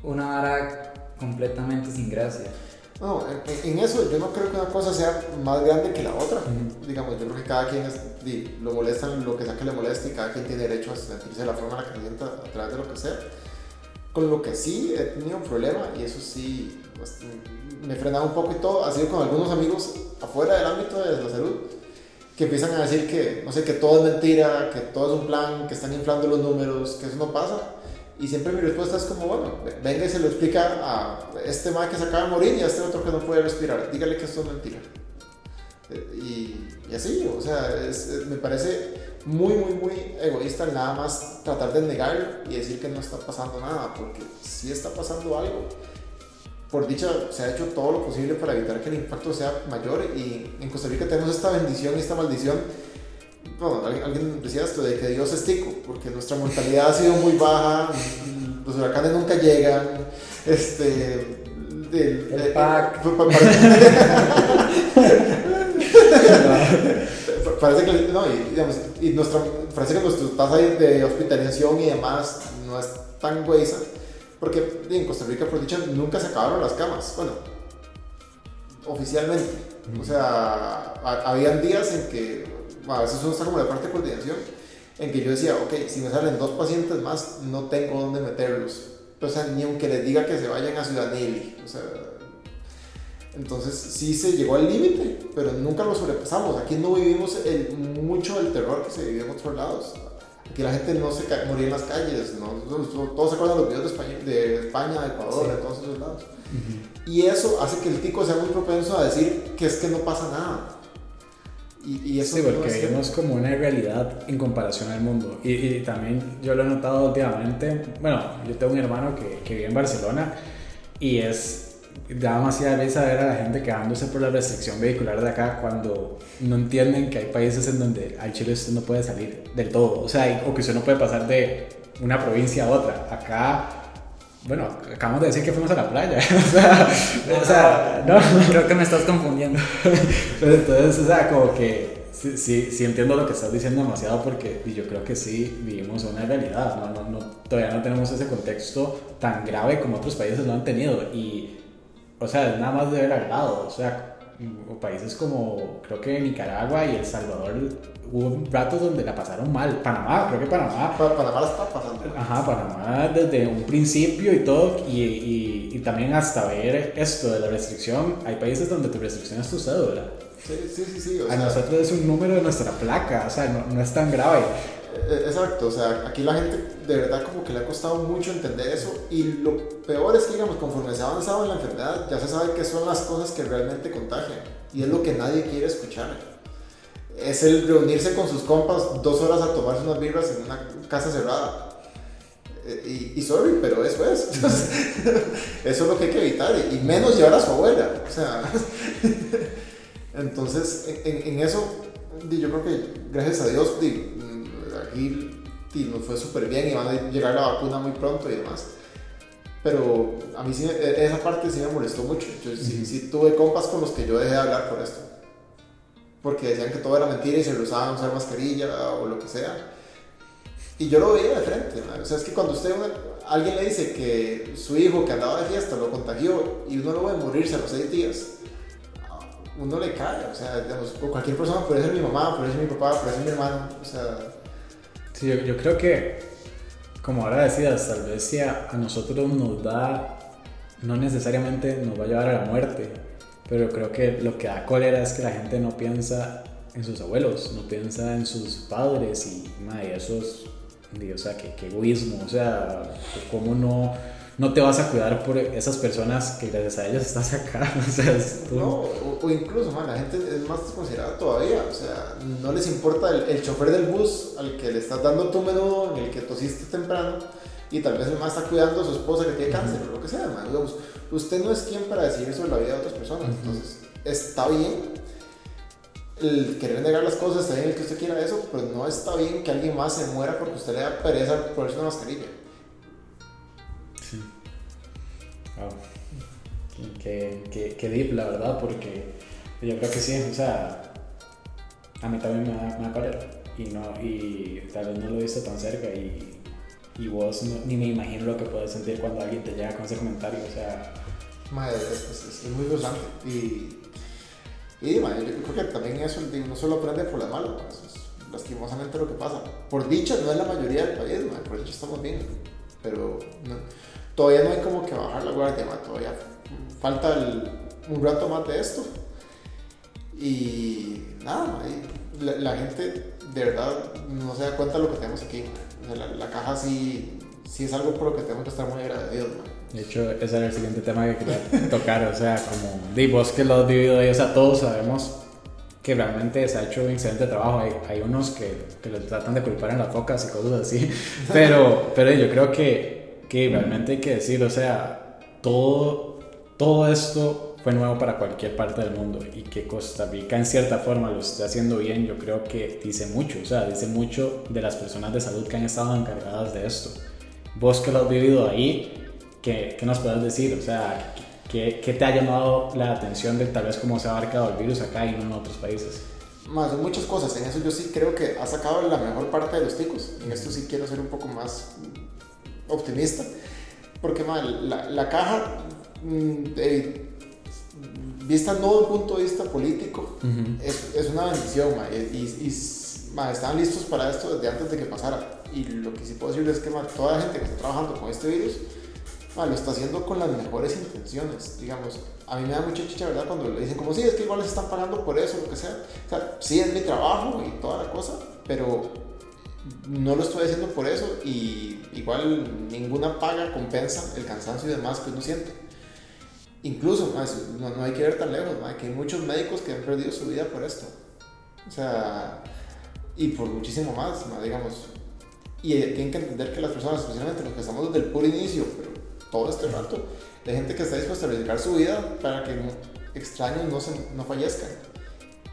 una vara completamente sin gracia.
No, en, eso yo no creo que una cosa sea más grande que la otra. Digamos, yo creo que cada quien es, lo molesta lo que sea que le moleste y cada quien tiene derecho a sentirse de la forma en la que se sienta a través de lo que sea. Con lo que sí he tenido un problema, y eso sí pues, me frenaba un poco y todo, ha sido con algunos amigos afuera del ámbito de la salud, que empiezan a decir que, no sé, que todo es mentira, que todo es un plan, que están inflando los números, que eso no pasa. Y siempre mi respuesta es como, bueno, venga y se lo explica a este man que se acaba de morir y a este otro que no puede respirar. Dígale que esto es mentira. Eh, y, y así, o sea, me parece muy, muy, muy egoísta nada más tratar de negar y decir que no está pasando nada, porque si está pasando algo. Por dicha, se ha hecho todo lo posible para evitar que el impacto sea mayor y en Costa Rica tenemos esta bendición y esta maldición. Bueno, alguien decía esto de que Dios es tico, porque nuestra mortalidad ha sido muy baja, los huracanes nunca llegan, este...
El, el, pack.
parece que, no, y, digamos, y nuestra, parece que nuestra tasa de hospitalización y demás no es tan güeyza, porque en Costa Rica, por dicha, nunca se acabaron las camas. Bueno, oficialmente. O sea, habían días en que, a veces uno está como la parte de coordinación, en que yo decía, ok, si me salen dos pacientes más, no tengo dónde meterlos. O sea, ni aunque les diga que se vayan a Ciudad Nelly. O sea, entonces sí se llegó al límite, pero nunca lo sobrepasamos. Aquí no vivimos el, mucho el terror que se vive en otros lados. Aquí la gente no se moría en las calles, ¿no? todos se acuerdan de los videos de España, de, España, de Ecuador, de todos esos lados. Y eso hace que el tico sea muy propenso a decir que es que no pasa nada.
Y, eso sí, porque vivimos como una realidad en comparación al mundo. Y, y, también yo lo he notado últimamente. Bueno, yo tengo un hermano que, que vive en Barcelona y es da demasiada risa ver a la gente quejándose por la restricción vehicular de acá cuando no entienden que hay países en donde al Chile usted no puede salir del todo, o sea, o que usted no puede pasar de una provincia a otra. Acá, bueno, acabamos de decir que fuimos a la playa, o sea, no,
creo que me estás confundiendo.
Entonces, o sea, como que sí, sí, sí, entiendo lo que estás diciendo demasiado porque yo creo que sí vivimos una realidad, ¿no? No, no, todavía no tenemos ese contexto tan grave como otros países lo han tenido y o sea, es nada más de ver al lado. O sea, países como creo que Nicaragua y El Salvador hubo ratos donde la pasaron mal. Panamá, creo que Panamá.
Panamá la está pasando.
Ajá, Panamá desde un principio y todo. Y, y, y, también hasta ver esto de la restricción. Hay países donde tu restricción es tu cédula.
Sí, sí, sí. sí
a nosotros es un número de nuestra placa. O sea, no, no es tan grave.
Eh, exacto, o sea, aquí la gente de verdad como que le ha costado mucho entender eso y lo peor es que digamos conforme se ha avanzado en la enfermedad ya se sabe qué son las cosas que realmente contagian y es lo que nadie quiere escuchar. Es el reunirse con sus compas dos horas a tomarse unas birras en una casa cerrada. Eh, y, sorry, pero eso es. eso es lo que hay que evitar y, menos llevar a su abuela. O sea, entonces en, en, eso yo creo que gracias a Dios y nos fue súper bien y van a llegar la vacuna muy pronto y demás. Pero a mí sí, e, esa parte sí me molestó mucho. Yo sí, tuve compas con los que yo dejé de hablar por esto. Porque decían que todo era mentira y se lo usaban usar mascarilla o lo que sea. Y yo lo veía de frente. O sea, es que cuando usted, alguien le dice que su hijo que andaba de fiesta lo contagió y uno lo ve morirse a los seis días, uno le cae. O sea, digamos, cualquier persona puede ser mi mamá, puede ser mi papá, puede ser mi hermano. O sea,
Yo, creo que, como ahora decías, tal vez si a, nosotros nos da, no necesariamente nos va a llevar a la muerte, pero creo que lo que da cólera es que la gente no piensa en sus abuelos, no piensa en sus padres y, madre, eso es o sea, qué, egoísmo, o sea, cómo no, no te vas a cuidar por esas personas que gracias a ellas estás acá, o sea,
No, o, incluso, man, la gente es más desconsiderada todavía, o sea, no les importa el, el chofer del bus al que le estás dando tu menú, en el que tosiste temprano, y tal vez el más está cuidando a su esposa que tiene cáncer o lo que sea, man, digamos, usted no es quien para decidir sobre la vida de otras personas, entonces está bien el querer negar las cosas, está bien el que usted quiera eso, pero no está bien que alguien más se muera porque usted le da pereza ponerse una mascarilla.
Wow. Qué, qué, qué, deep, la verdad, porque yo creo que sí, o sea, a mí también me da, me da y, no, y tal vez no lo he visto tan cerca y, y vos ni me imagino lo que puedes sentir cuando alguien te llega con ese comentario, o sea...
Madre, es, es muy frustrante y y yo creo que también eso no solo aprende por la mala, eso es lastimosamente lo que pasa. Por dicha no es la mayoría del país, por dicha estamos bien, pero todavía no hay como que bajar la guardia, todavía falta un rato más de esto. Y nada, la, gente de verdad no se da cuenta de lo que tenemos aquí. la, caja sí, sí es algo por lo que tenemos que estar muy agradecidos.
De hecho, ese era el siguiente tema que quería tocar, o sea, como, di vos que lo has vivido ahí, o sea, todos sabemos que realmente se ha hecho un excelente trabajo. Hay, hay unos que, que lo tratan de culpar en las focas y cosas así, pero, pero yo creo que, que realmente hay que decir, o sea, todo, todo esto fue nuevo para cualquier parte del mundo y que Costa Rica en cierta forma lo esté haciendo bien, yo creo que dice mucho, o sea, dice mucho de las personas de salud que han estado encargadas de esto. Vos que lo has vivido ahí, ¿qué, qué nos puedes decir? O sea, ¿qué, ¿qué, te ha llamado la atención de tal vez cómo se ha abarcado el virus acá y no en otros países?
Más, muchas cosas. En eso yo sí creo que ha sacado la mejor parte de los ticos. En esto sí quiero ser un poco más optimista. Porque mal, la, la, caja, eh, vista no desde un punto de vista político, es, es, una bendición. y, y, estaban listos para esto desde antes de que pasara. Y lo que sí puedo decir es que toda la gente que está trabajando con este virus lo está haciendo con las mejores intenciones, digamos. A mí me da mucha chicha, ¿verdad? Cuando le dicen como, sí, es que igual les están pagando por eso, lo que sea. O sea, sí es mi trabajo y toda la cosa, pero no lo estoy haciendo por eso y igual ninguna paga compensa el cansancio y demás que uno siente. Incluso, no, no, hay que ver tan lejos, que hay muchos médicos que han perdido su vida por esto. O sea, y por muchísimo más, digamos. Y tienen que entender que las personas, especialmente los que estamos desde el puro inicio, pero todo este rato de gente que está dispuesta a arriesgar su vida para que extraños no, se, no fallezcan.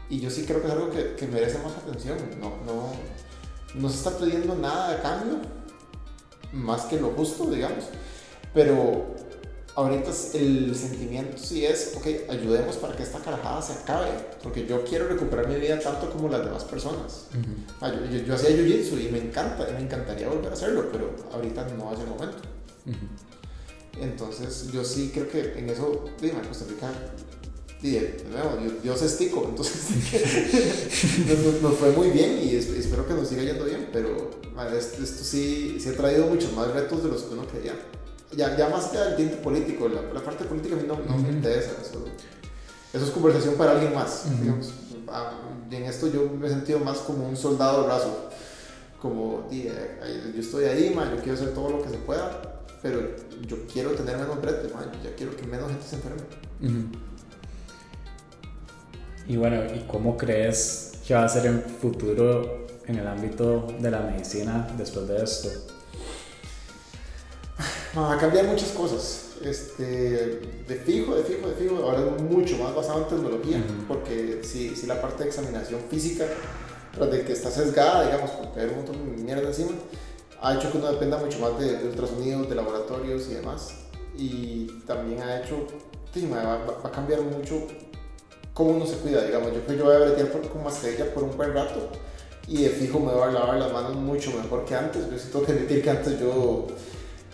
Y yo sí creo que es algo que, que merece más atención. No, no, no se está pidiendo nada de cambio, más que lo justo, digamos. Pero ahorita el sentimiento sí es, ok, ayudemos para que esta carajada se acabe, porque yo quiero recuperar mi vida tanto como las demás personas. Ah, yo, yo, hacía jiu-jitsu y me encanta, y me encantaría volver a hacerlo, pero ahorita no es el momento. Entonces, yo sí creo que en eso, dime, Costa Rica, Dios es tico, entonces nos, fue muy bien y espero que nos siga yendo bien, pero esto, sí, sí ha traído muchos más retos de los que uno creía. Ya, ya más allá del tinte político, la, parte política a mí no, me interesa, eso, eso, es conversación para alguien más, y en esto yo me he sentido más como un soldado raso, como, yo estoy ahí, man, yo quiero hacer todo lo que se pueda, pero yo quiero tener menos brete, ya quiero que menos gente se enferme.
Y bueno, ¿y cómo crees que va a ser el futuro en el ámbito de la medicina después de esto?
Va a cambiar muchas cosas. Este, de fijo, de fijo, de fijo, ahora es mucho más basado en tecnología, porque si, si la parte de examinación física, tras de que está sesgada, digamos, porque hay un montón de mierda encima, ha hecho que uno dependa mucho más de, de ultrasonidos, de laboratorios y demás. Y también ha hecho, sí, va, a cambiar mucho cómo uno se cuida, digamos. Yo creo que yo voy a bretear con mascarilla por un buen rato y de fijo me voy a lavar las manos mucho mejor que antes. Yo sí tengo que admitir que antes yo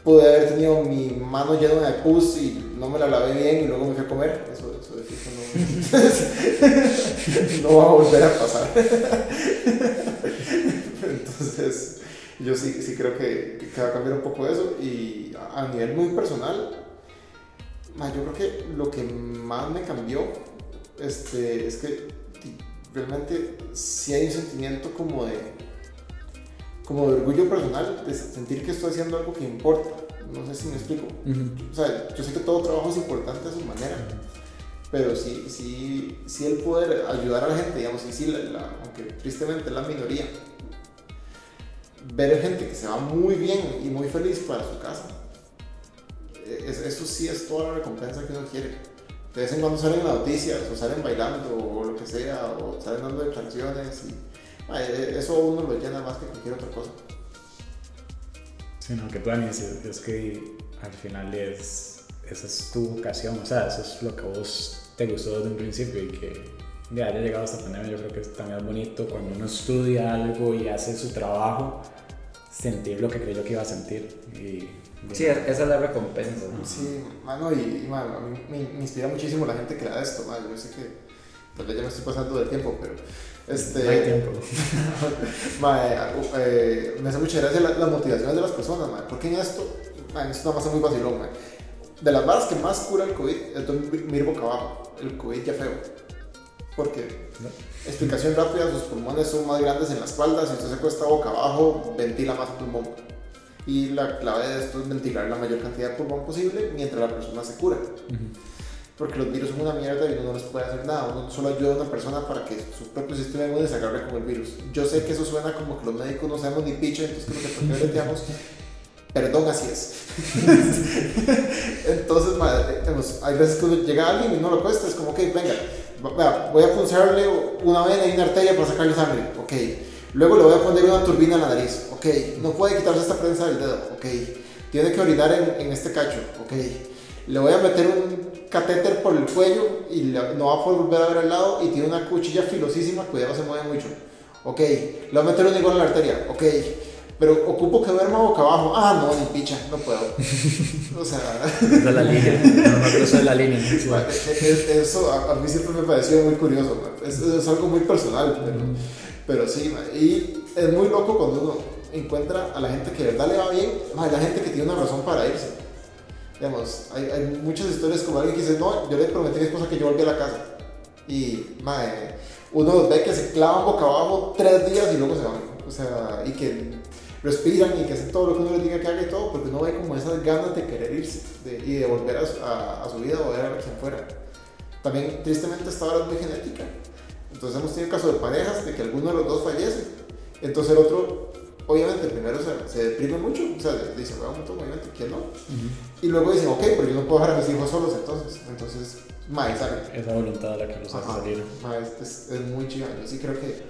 pude haber tenido mi mano llena de pus y no me la lavé bien y luego me fui a comer. Eso, eso de fijo no, no va a volver a pasar. Entonces yo sí, sí creo que, que, va a cambiar un poco eso y a, nivel muy personal, yo creo que lo que más me cambió este, es que realmente sí hay un sentimiento como de, como de orgullo personal, de sentir que estoy haciendo algo que importa. No sé si me explico. O sea, yo sé que todo trabajo es importante a su manera, pero sí, sí, sí el poder ayudar a la gente, digamos, y sí, la, aunque tristemente es la minoría, ver gente que se va muy bien y muy feliz para su casa, e, eso sí es toda la recompensa que uno quiere. De vez en cuando salen noticias, o salen bailando, o lo que sea, o salen dando declaraciones, y e, eso uno lo llena más que cualquier otra cosa.
Sí, no, que tú es que al final es, esa es tu vocación, o sea, eso es lo que a vos te gustó desde un principio y que ya haya llegado hasta pandemia, yo creo que también es bonito cuando uno estudia algo y hace su trabajo, sentir lo que creyó que iba a sentir. Y,
sí, esa es la recompensa.
Sí, mano, y, a mí me, inspira muchísimo la gente que da esto, mano. yo sé que tal vez ya me estoy pasando del tiempo, pero este,
no hay tiempo.
eh, me hace mucha gracia las la motivaciones de las personas, mae, porque en esto, mae, esto nada más es muy vacilón, mae. De las balas que más cura el COVID es mir boca abajo, el COVID ya feo. Porque, explicación rápida, sus pulmones son más grandes en la espalda, si usted se cuesta boca abajo, ventila más pulmón. Y la clave de esto es ventilar la mayor cantidad de pulmón posible mientras la persona se cura porque los virus son una mierda y uno no les puede hacer nada. Uno solo ayuda a una persona para que su propio sistema inmune se agarre con el virus. Yo sé que eso suena como que los médicos no sabemos ni picha, entonces creo que tenemos perdón, así es. entonces, madre, hay veces que uno llega a alguien y no lo cuesta, es como, ok, venga, voy a punzarle una vena y una arteria para sacarle sangre, ok. Luego le voy a poner una turbina en la nariz, ok. No puede quitarse esta prensa del dedo, ok. Tiene que orinar en, en este cacho, ok. Le voy a meter un catéter por el cuello y no va a poder volver a ver al lado y tiene una cuchilla filosísima, cuidado se mueve mucho. Ok, le voy a meter un igual en la arteria, ok, pero ocupo que duerma boca abajo. Ah, no, ni picha, no puedo. o sea.
Es la línea, no, no es la línea.
Eso a, mí siempre me pareció muy curioso, es, es, algo muy personal, pero, pero sí, y es muy loco cuando uno encuentra a la gente que de verdad le va bien, la gente que tiene una razón para irse. Digamos, hay, hay, muchas historias como alguien que dice, no, yo le prometí a mi esposa que yo volví a la casa. Y, madre, uno ve que se clavan boca abajo tres días y luego se van. O sea, y que respiran y que hacen todo lo que uno les diga que haga y todo, porque uno ve como esas ganas de querer irse y de volver a, a, su vida o ver a quien fuera. También, tristemente, esta hora es muy genética. Entonces hemos tenido casos de parejas de que alguno de los dos fallece. Entonces el otro obviamente primero se, se, deprime mucho, o sea, dice, bueno, un montón, obviamente, ¿quién no? Y luego dicen, ok, pero yo no puedo dejar a mis hijos solos entonces, entonces, mae, sale.
Esa voluntad la que los hace salir.
Mae, es, es, muy chido, yo sí creo que,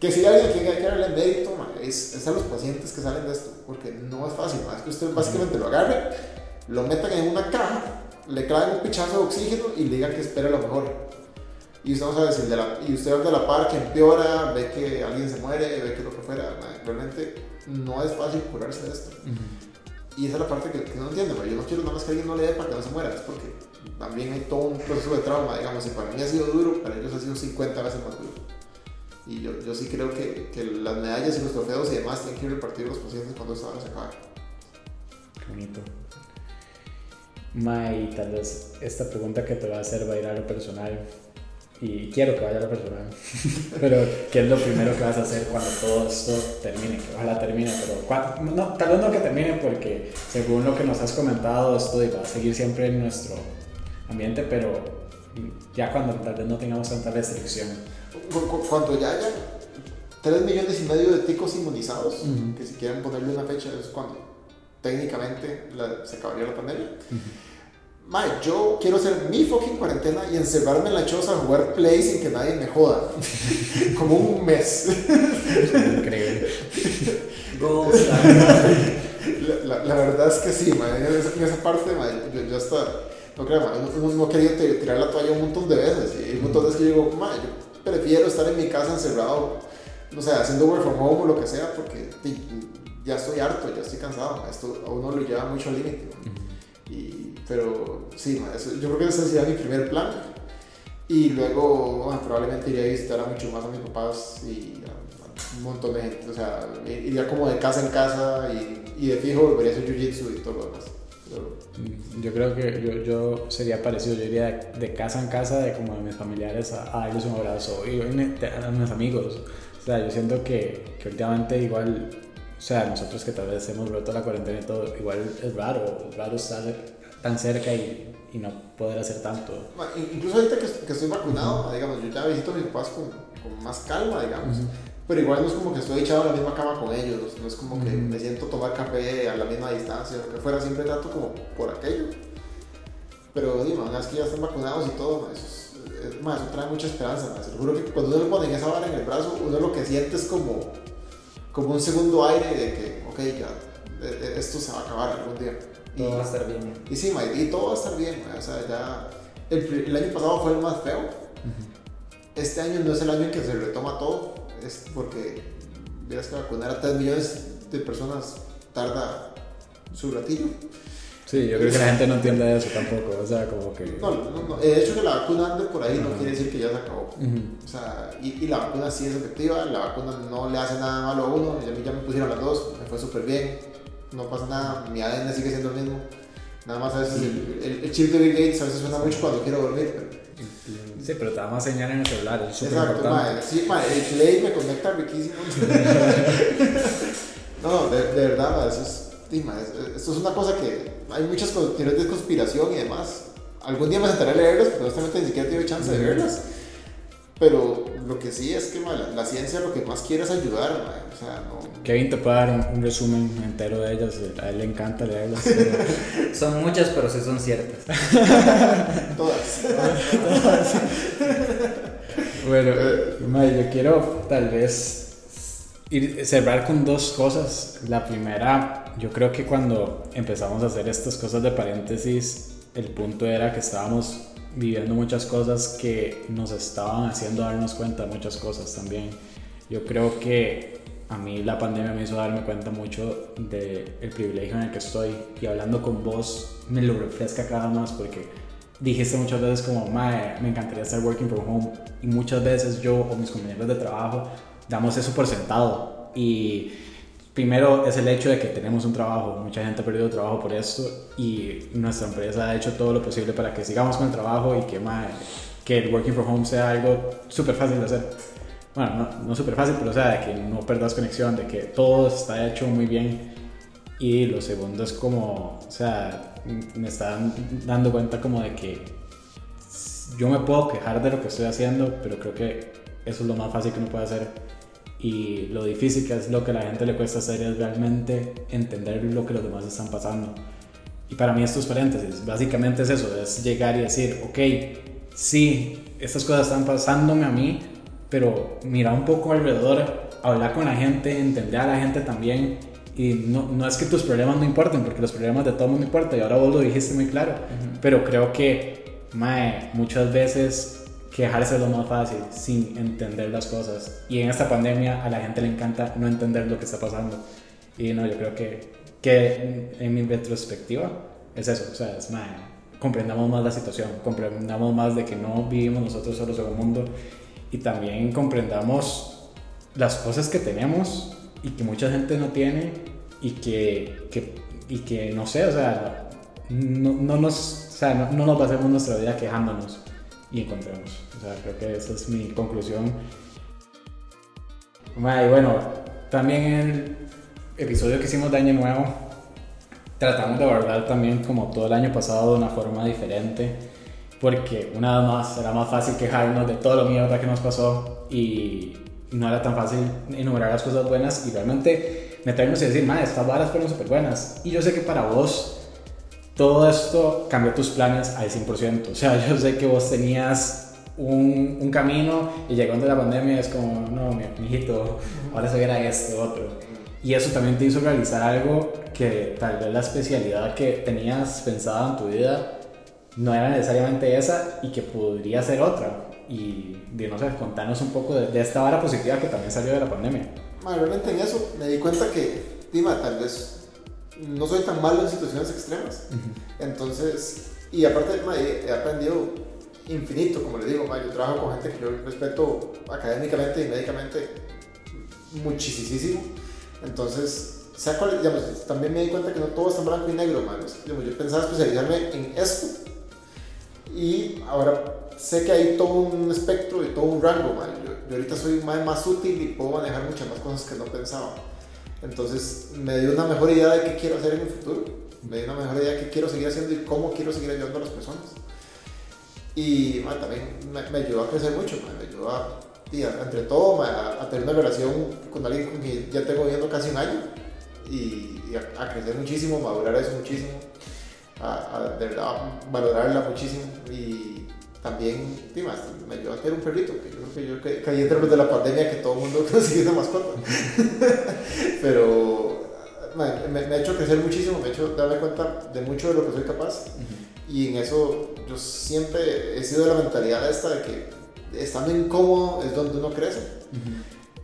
que si hay alguien que hay que darle mérito, mae, es, es, a los pacientes que salen de esto, porque no es fácil, mae, es que usted básicamente lo agarre, lo metan en una caja, le claven un pichazo de oxígeno y le digan que espere lo mejor y usted no sabe si de la, y usted de la par que empeora, ve que alguien se muere, ve que lo que fuera, realmente no es fácil curarse de esto. Y esa es la parte que, que no entiende, yo no quiero nada más que alguien no le dé para que no se muera, es porque también hay todo un proceso de trauma, digamos, y para mí ha sido duro, para ellos ha sido 50 veces más duro. Y yo, yo sí creo que, que, las medallas y los trofeos y demás tienen que ir repartidos los pacientes cuando esta hora se acabe.
Qué bonito. May, tal vez esta pregunta que te va a hacer va a ir a lo personal y quiero que vaya la persona. pero, ¿qué es lo primero que vas a hacer cuando todo esto termine? Que ojalá termine, pero no, tal vez no que termine porque según lo que nos has comentado, esto va a seguir siempre en nuestro ambiente, pero ya cuando tal vez no tengamos tanta restricción.
Cuando ya haya 3 millones y medio de ticos inmunizados, que si quieren ponerle una fecha es cuando técnicamente se acabaría la pandemia. Mae, yo quiero hacer mi fucking cuarentena y encerrarme en la choza a jugar play sin que nadie me joda. Como un mes.
Increíble.
la, la, verdad es que sí, mae. En esa, parte, mae, yo, yo hasta. No creo, mae, no, no, quería tirar la toalla un montón de veces. Y un montón de veces que yo digo, mae, yo prefiero estar en mi casa encerrado, no sé, haciendo work from home o lo que sea, porque ya estoy harto, ya estoy cansado. Esto a uno lo lleva mucho al límite. Pero sí, yo creo que ese sería mi primer plan. Y luego probablemente iría a visitar a mucho más a mis papás y a, un montón de gente. O sea, iría como de casa en casa y, y de fijo volvería a hacer jiu-jitsu y todo lo demás.
Yo creo que yo, yo, sería parecido, yo iría de, casa en casa, de como de mis familiares, a, darles un abrazo y a mis amigos. O sea, yo siento que, que últimamente igual o sea, nosotros que tal vez hemos roto la cuarentena y todo, igual es raro, es raro estar tan cerca y, y no poder hacer tanto.
Incluso ahorita que, que estoy vacunado, digamos, yo ya visito a mis papás con, con más calma, digamos. Pero igual no es como que estoy echado en la misma cama con ellos, no es como que me siento tomar café a la misma distancia, lo que fuera, siempre trato como por aquello. Pero dime, una vez que ya están vacunados y todo, eso, es, más, eso trae mucha esperanza. Más. Seguro que cuando uno le ponen esa vara en el brazo, uno lo que siente es como, como un segundo aire de que, ok, ya, e, e, esto se va a acabar algún día.
Todo va a estar bien.
Y sí, y todo va a estar bien. O sea, ya, el, el, año pasado fue el más feo. Este año no es el año en que se retoma todo, es porque, verás que vacunar a 3 millones de personas tarda su ratillo.
Sí, yo creo que la gente no entiende eso tampoco, o sea, como que...
No, no, no. El hecho que la vacuna ande por ahí no quiere decir que ya se acabó. O sea, y, y, la vacuna sí es efectiva, la vacuna no le hace nada malo a uno, y a mí ya me pusieron las dos, me fue súper bien, no pasa nada, mi ADN sigue siendo el mismo. Nada más a veces el, el, chip de Bill Gates a veces suena mucho cuando quiero dormir. Pero...
Sí, pero te vamos a enseñar en el celular, es súper
Exacto, sí, el Play me conecta riquísimo. no, de, de verdad, eso es esto es una cosa que hay muchas teorías de conspiración y demás. Algún día me sentaré a leerlas, pero honestamente ni siquiera tuve chance de verlas. Pero lo que sí es que la, ciencia lo que más quiere es ayudar. O sea, no...
Kevin te puede dar un, resumen entero de ellas. A él le encanta leerlas.
son muchas, pero sí son ciertas.
Todas.
Todas. bueno, yo quiero tal vez ir, cerrar con dos cosas. La primera, yo creo que cuando empezamos a hacer estas cosas de paréntesis, el punto era que estábamos viviendo muchas cosas que nos estaban haciendo darnos cuenta de muchas cosas también. Yo creo que a mí la pandemia me hizo darme cuenta mucho del el privilegio en el que estoy y hablando con vos me lo refresca cada más porque dijiste muchas veces como, Mae, me encantaría estar working from home y muchas veces yo o mis compañeros de trabajo damos eso por sentado. Y primero es el hecho de que tenemos un trabajo, mucha gente ha perdido trabajo por esto y nuestra empresa ha hecho todo lo posible para que sigamos con el trabajo y que, que el working from home sea algo súper fácil de hacer. Bueno, no, no súper fácil, pero o sea, de que no perdas conexión, de que todo está hecho muy bien. Y lo segundo es como, o sea, me están dando cuenta como de que yo me puedo quejar de lo que estoy haciendo, pero creo que eso es lo más fácil que uno puede hacer y lo difícil que es lo que a la gente le cuesta hacer es realmente entender lo que los demás están pasando. Y para mí estos paréntesis, básicamente es eso, es llegar y decir, ok, sí, estas cosas están pasándome a mí, pero mira un poco alrededor, hablar con la gente, entender a la gente también. Y no, no es que tus problemas no importen, porque los problemas de todo mundo importan, y ahora vos lo dijiste muy claro, pero creo que, mae, muchas veces quejarse es lo más fácil sin entender las cosas. Y en esta pandemia a la gente le encanta no entender lo que está pasando. Y no, yo creo que, que en, mi retrospectiva es eso, o sea, es más, comprendamos más la situación, comprendamos más de que no vivimos nosotros solos en un mundo y también comprendamos las cosas que tenemos y que mucha gente no tiene y que, que y que no sé, o sea, no, no nos, o sea, no, no nos pasemos nuestra vida quejándonos y encontremos. Sea, creo que esa es mi conclusión. Y bueno, también en el episodio que hicimos de Año Nuevo, tratamos de abordar también como todo el año pasado de una forma diferente, porque una vez más era más fácil quejarnos de todo lo mierda que nos pasó y no era tan fácil enumerar las cosas buenas y realmente meternos y decir, madre, estas varas fueron súper buenas. Y yo sé que para vos todo esto cambió tus planes al 100%. O sea, yo sé que vos tenías un, un camino y llegando la pandemia es como, no, mi, hijito, ahora se viera esto, otro. Y eso también te hizo realizar algo que tal vez la especialidad que tenías pensada en tu vida no era necesariamente esa y que podría ser otra. Y, de, no sé, contanos un poco de, esta vara positiva que también salió de la pandemia.
realmente en eso me di cuenta que, Dima, tal vez no soy tan malo en situaciones extremas. Entonces, y aparte, he aprendido infinito, como le digo, yo trabajo con gente que yo respeto académicamente y médicamente muchísimo. Entonces, digamos, también me di cuenta que no todo es tan blanco y negro, yo pensaba especializarme en esto y ahora sé que hay todo un espectro y todo un rango, Yo, ahorita soy más, más útil y puedo manejar muchas más cosas que no pensaba. Entonces me dio una mejor idea de qué quiero hacer en el futuro, me dio una mejor idea de qué quiero seguir haciendo y cómo quiero seguir ayudando a las personas. Y ma, también me, me ayudó a crecer mucho, ma, me ayudó a, entre todo ma, a, a tener una relación con alguien con quien ya tengo viviendo casi un año. Y, y a, a crecer muchísimo, madurar eso muchísimo, a, de verdad valorarla muchísimo. Y también ma, me ayudó a tener un perrito, que yo creo que yo ca- caí en términos de la pandemia que todo el mundo consiguió una mascota, pero me, me ha hecho crecer muchísimo, me ha hecho darme cuenta de mucho de lo que soy capaz. Y en eso yo siempre he sido de la mentalidad esta de que estando incómodo es donde uno crece.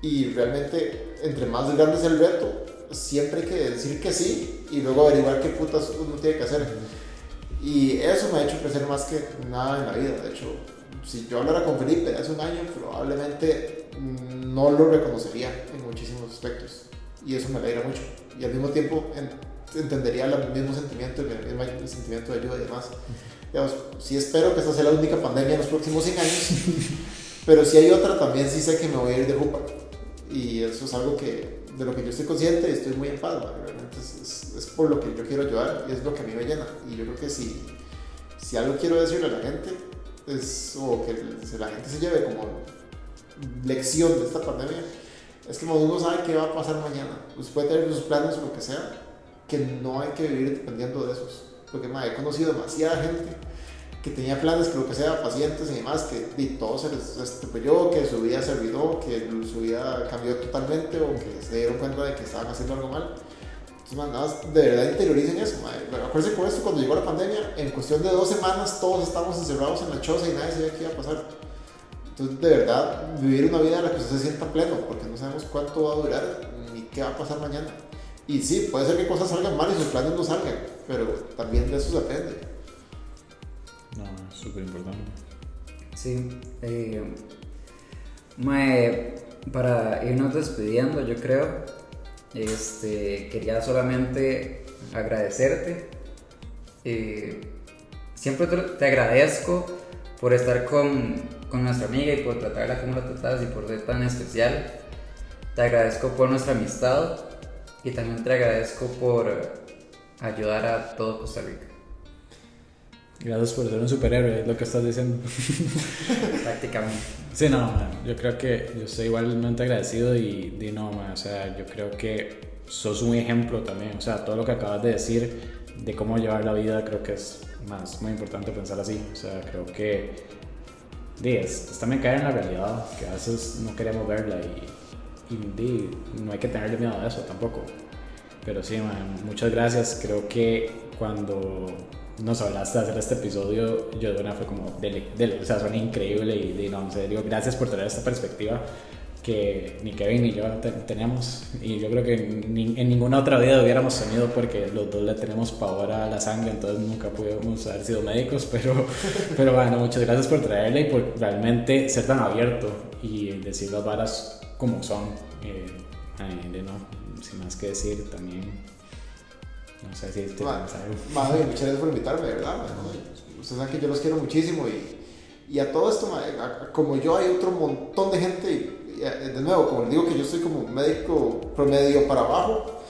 Y realmente, entre más grande es el reto, siempre hay que decir que sí y luego averiguar qué putas uno tiene que hacer. Y eso me ha hecho crecer más que nada en la vida. De hecho, si yo hablara con Felipe hace un año, probablemente no lo reconocería en muchísimos aspectos. Y eso me alegra mucho. Y al mismo tiempo en- entendería el mismo sentimiento, el mismo sentimiento de ayuda y demás. Digamos, sí espero que esta sea la única pandemia en los próximos 100 años, pero si hay otra también sí sé que me voy a ir de jupa. Y eso es algo que, de lo que yo estoy consciente y estoy muy en paz. Realmente es, por lo que yo quiero ayudar y es lo que a mí me llena. Y yo creo que si, si algo quiero decirle a la gente, es, o que la gente se lleve como lección de esta pandemia, es que uno no sabe qué va a pasar mañana. Usted puede tener sus planes o lo que sea, que no hay que vivir dependiendo de esos. Porque ma, he conocido demasiada gente que tenía planes, que lo que sea, pacientes y demás, que y todo se les estrelló, que su vida se olvidó, que su vida cambió totalmente o que se dieron cuenta de que estaban haciendo algo mal. Entonces, man, nada más de verdad interioricen eso. ma. Pero Acuérdense con esto, cuando llegó la pandemia, en cuestión de dos semanas todos estábamos encerrados en la choza y nadie sabía qué iba a pasar. Entonces, de verdad, vivir una vida en la que usted se sienta pleno, porque no sabemos cuánto va a durar ni qué va a pasar mañana. Y sí, puede ser que cosas salgan mal y sus planes no salgan, pero también de eso se aprende.
No, es súper importante.
Sí. eh, mae, para irnos despidiendo, yo creo, este, quería solamente agradecerte. eh, siempre te, te agradezco por estar con, con nuestra amiga y por tratarla como la tratas y por ser tan especial. Te agradezco por nuestra amistad y también te agradezco por ayudar a todo Costa Rica.
Gracias por ser un superhéroe, es lo que estás diciendo.
Prácticamente.
Sí, no, man, yo creo que yo estoy igualmente agradecido y, y no, man, o sea, yo creo que sos un ejemplo también, o sea, todo lo que acabas de decir de cómo llevar la vida, creo que es más muy importante pensar así, o sea, creo que di, es, es también caer en la realidad, que a veces no queremos verla y, y no hay que tenerle miedo a eso tampoco. Pero sí, man, muchas gracias. Creo que cuando nos hablaste de hacer este episodio, yo de una fue como, dele, dele, o sea, suena increíble y, di, no, en serio, gracias por traer esta perspectiva que ni Kevin ni yo te- teníamos y yo creo que ni- en ninguna otra vida hubiéramos tenido porque los dos le tenemos pavor a la sangre entonces nunca pudimos haber sido médicos pero, pero bueno muchas gracias por traerle y por realmente ser tan abierto y decir las varas como son eh, ay, de no, sin más que decir también no sé si te algo.
Madre, muchas gracias por invitarme, de verdad. Ustedes saben que yo los quiero muchísimo y, y a todo esto, madre, a- a- como yo, hay otro montón de gente. Y, y, eh, de nuevo, como les digo que yo soy como un médico promedio para abajo,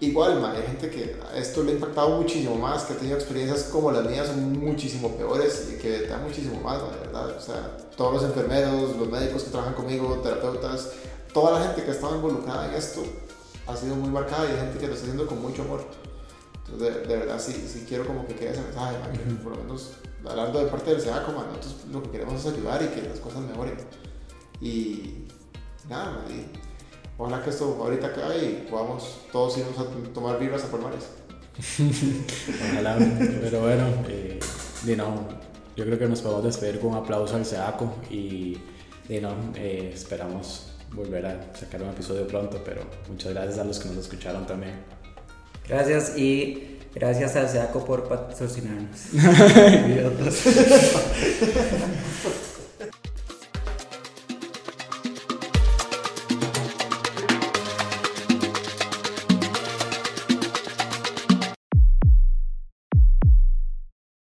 igual, madre, hay gente que a esto le ha impactado muchísimo más, que ha tenido experiencias como las mías, son muchísimo peores y que te dan muchísimo más, madre, ¿verdad? O sea, todos los enfermeros, los médicos que trabajan conmigo, terapeutas, toda la gente que ha estado involucrada en esto ha sido muy marcada y hay gente que lo está haciendo con mucho amor. Entonces, de, de verdad, sí, sí quiero como que quede ese mensaje, man, que por lo menos hablando de parte del SEACO, man, nosotros lo que queremos es ayudar y que las cosas mejoren. Y nada, man, y ojalá que esto ahorita acabe y podamos todos irnos a tomar vibras a Palmares.
Ojalá, pero bueno, eh, yo creo que nos podemos despedir con un aplauso al SEACO y eh, esperamos volver a sacar un episodio pronto, pero muchas gracias a los que nos escucharon también.
Gracias y gracias al SEACO por patrocinarnos.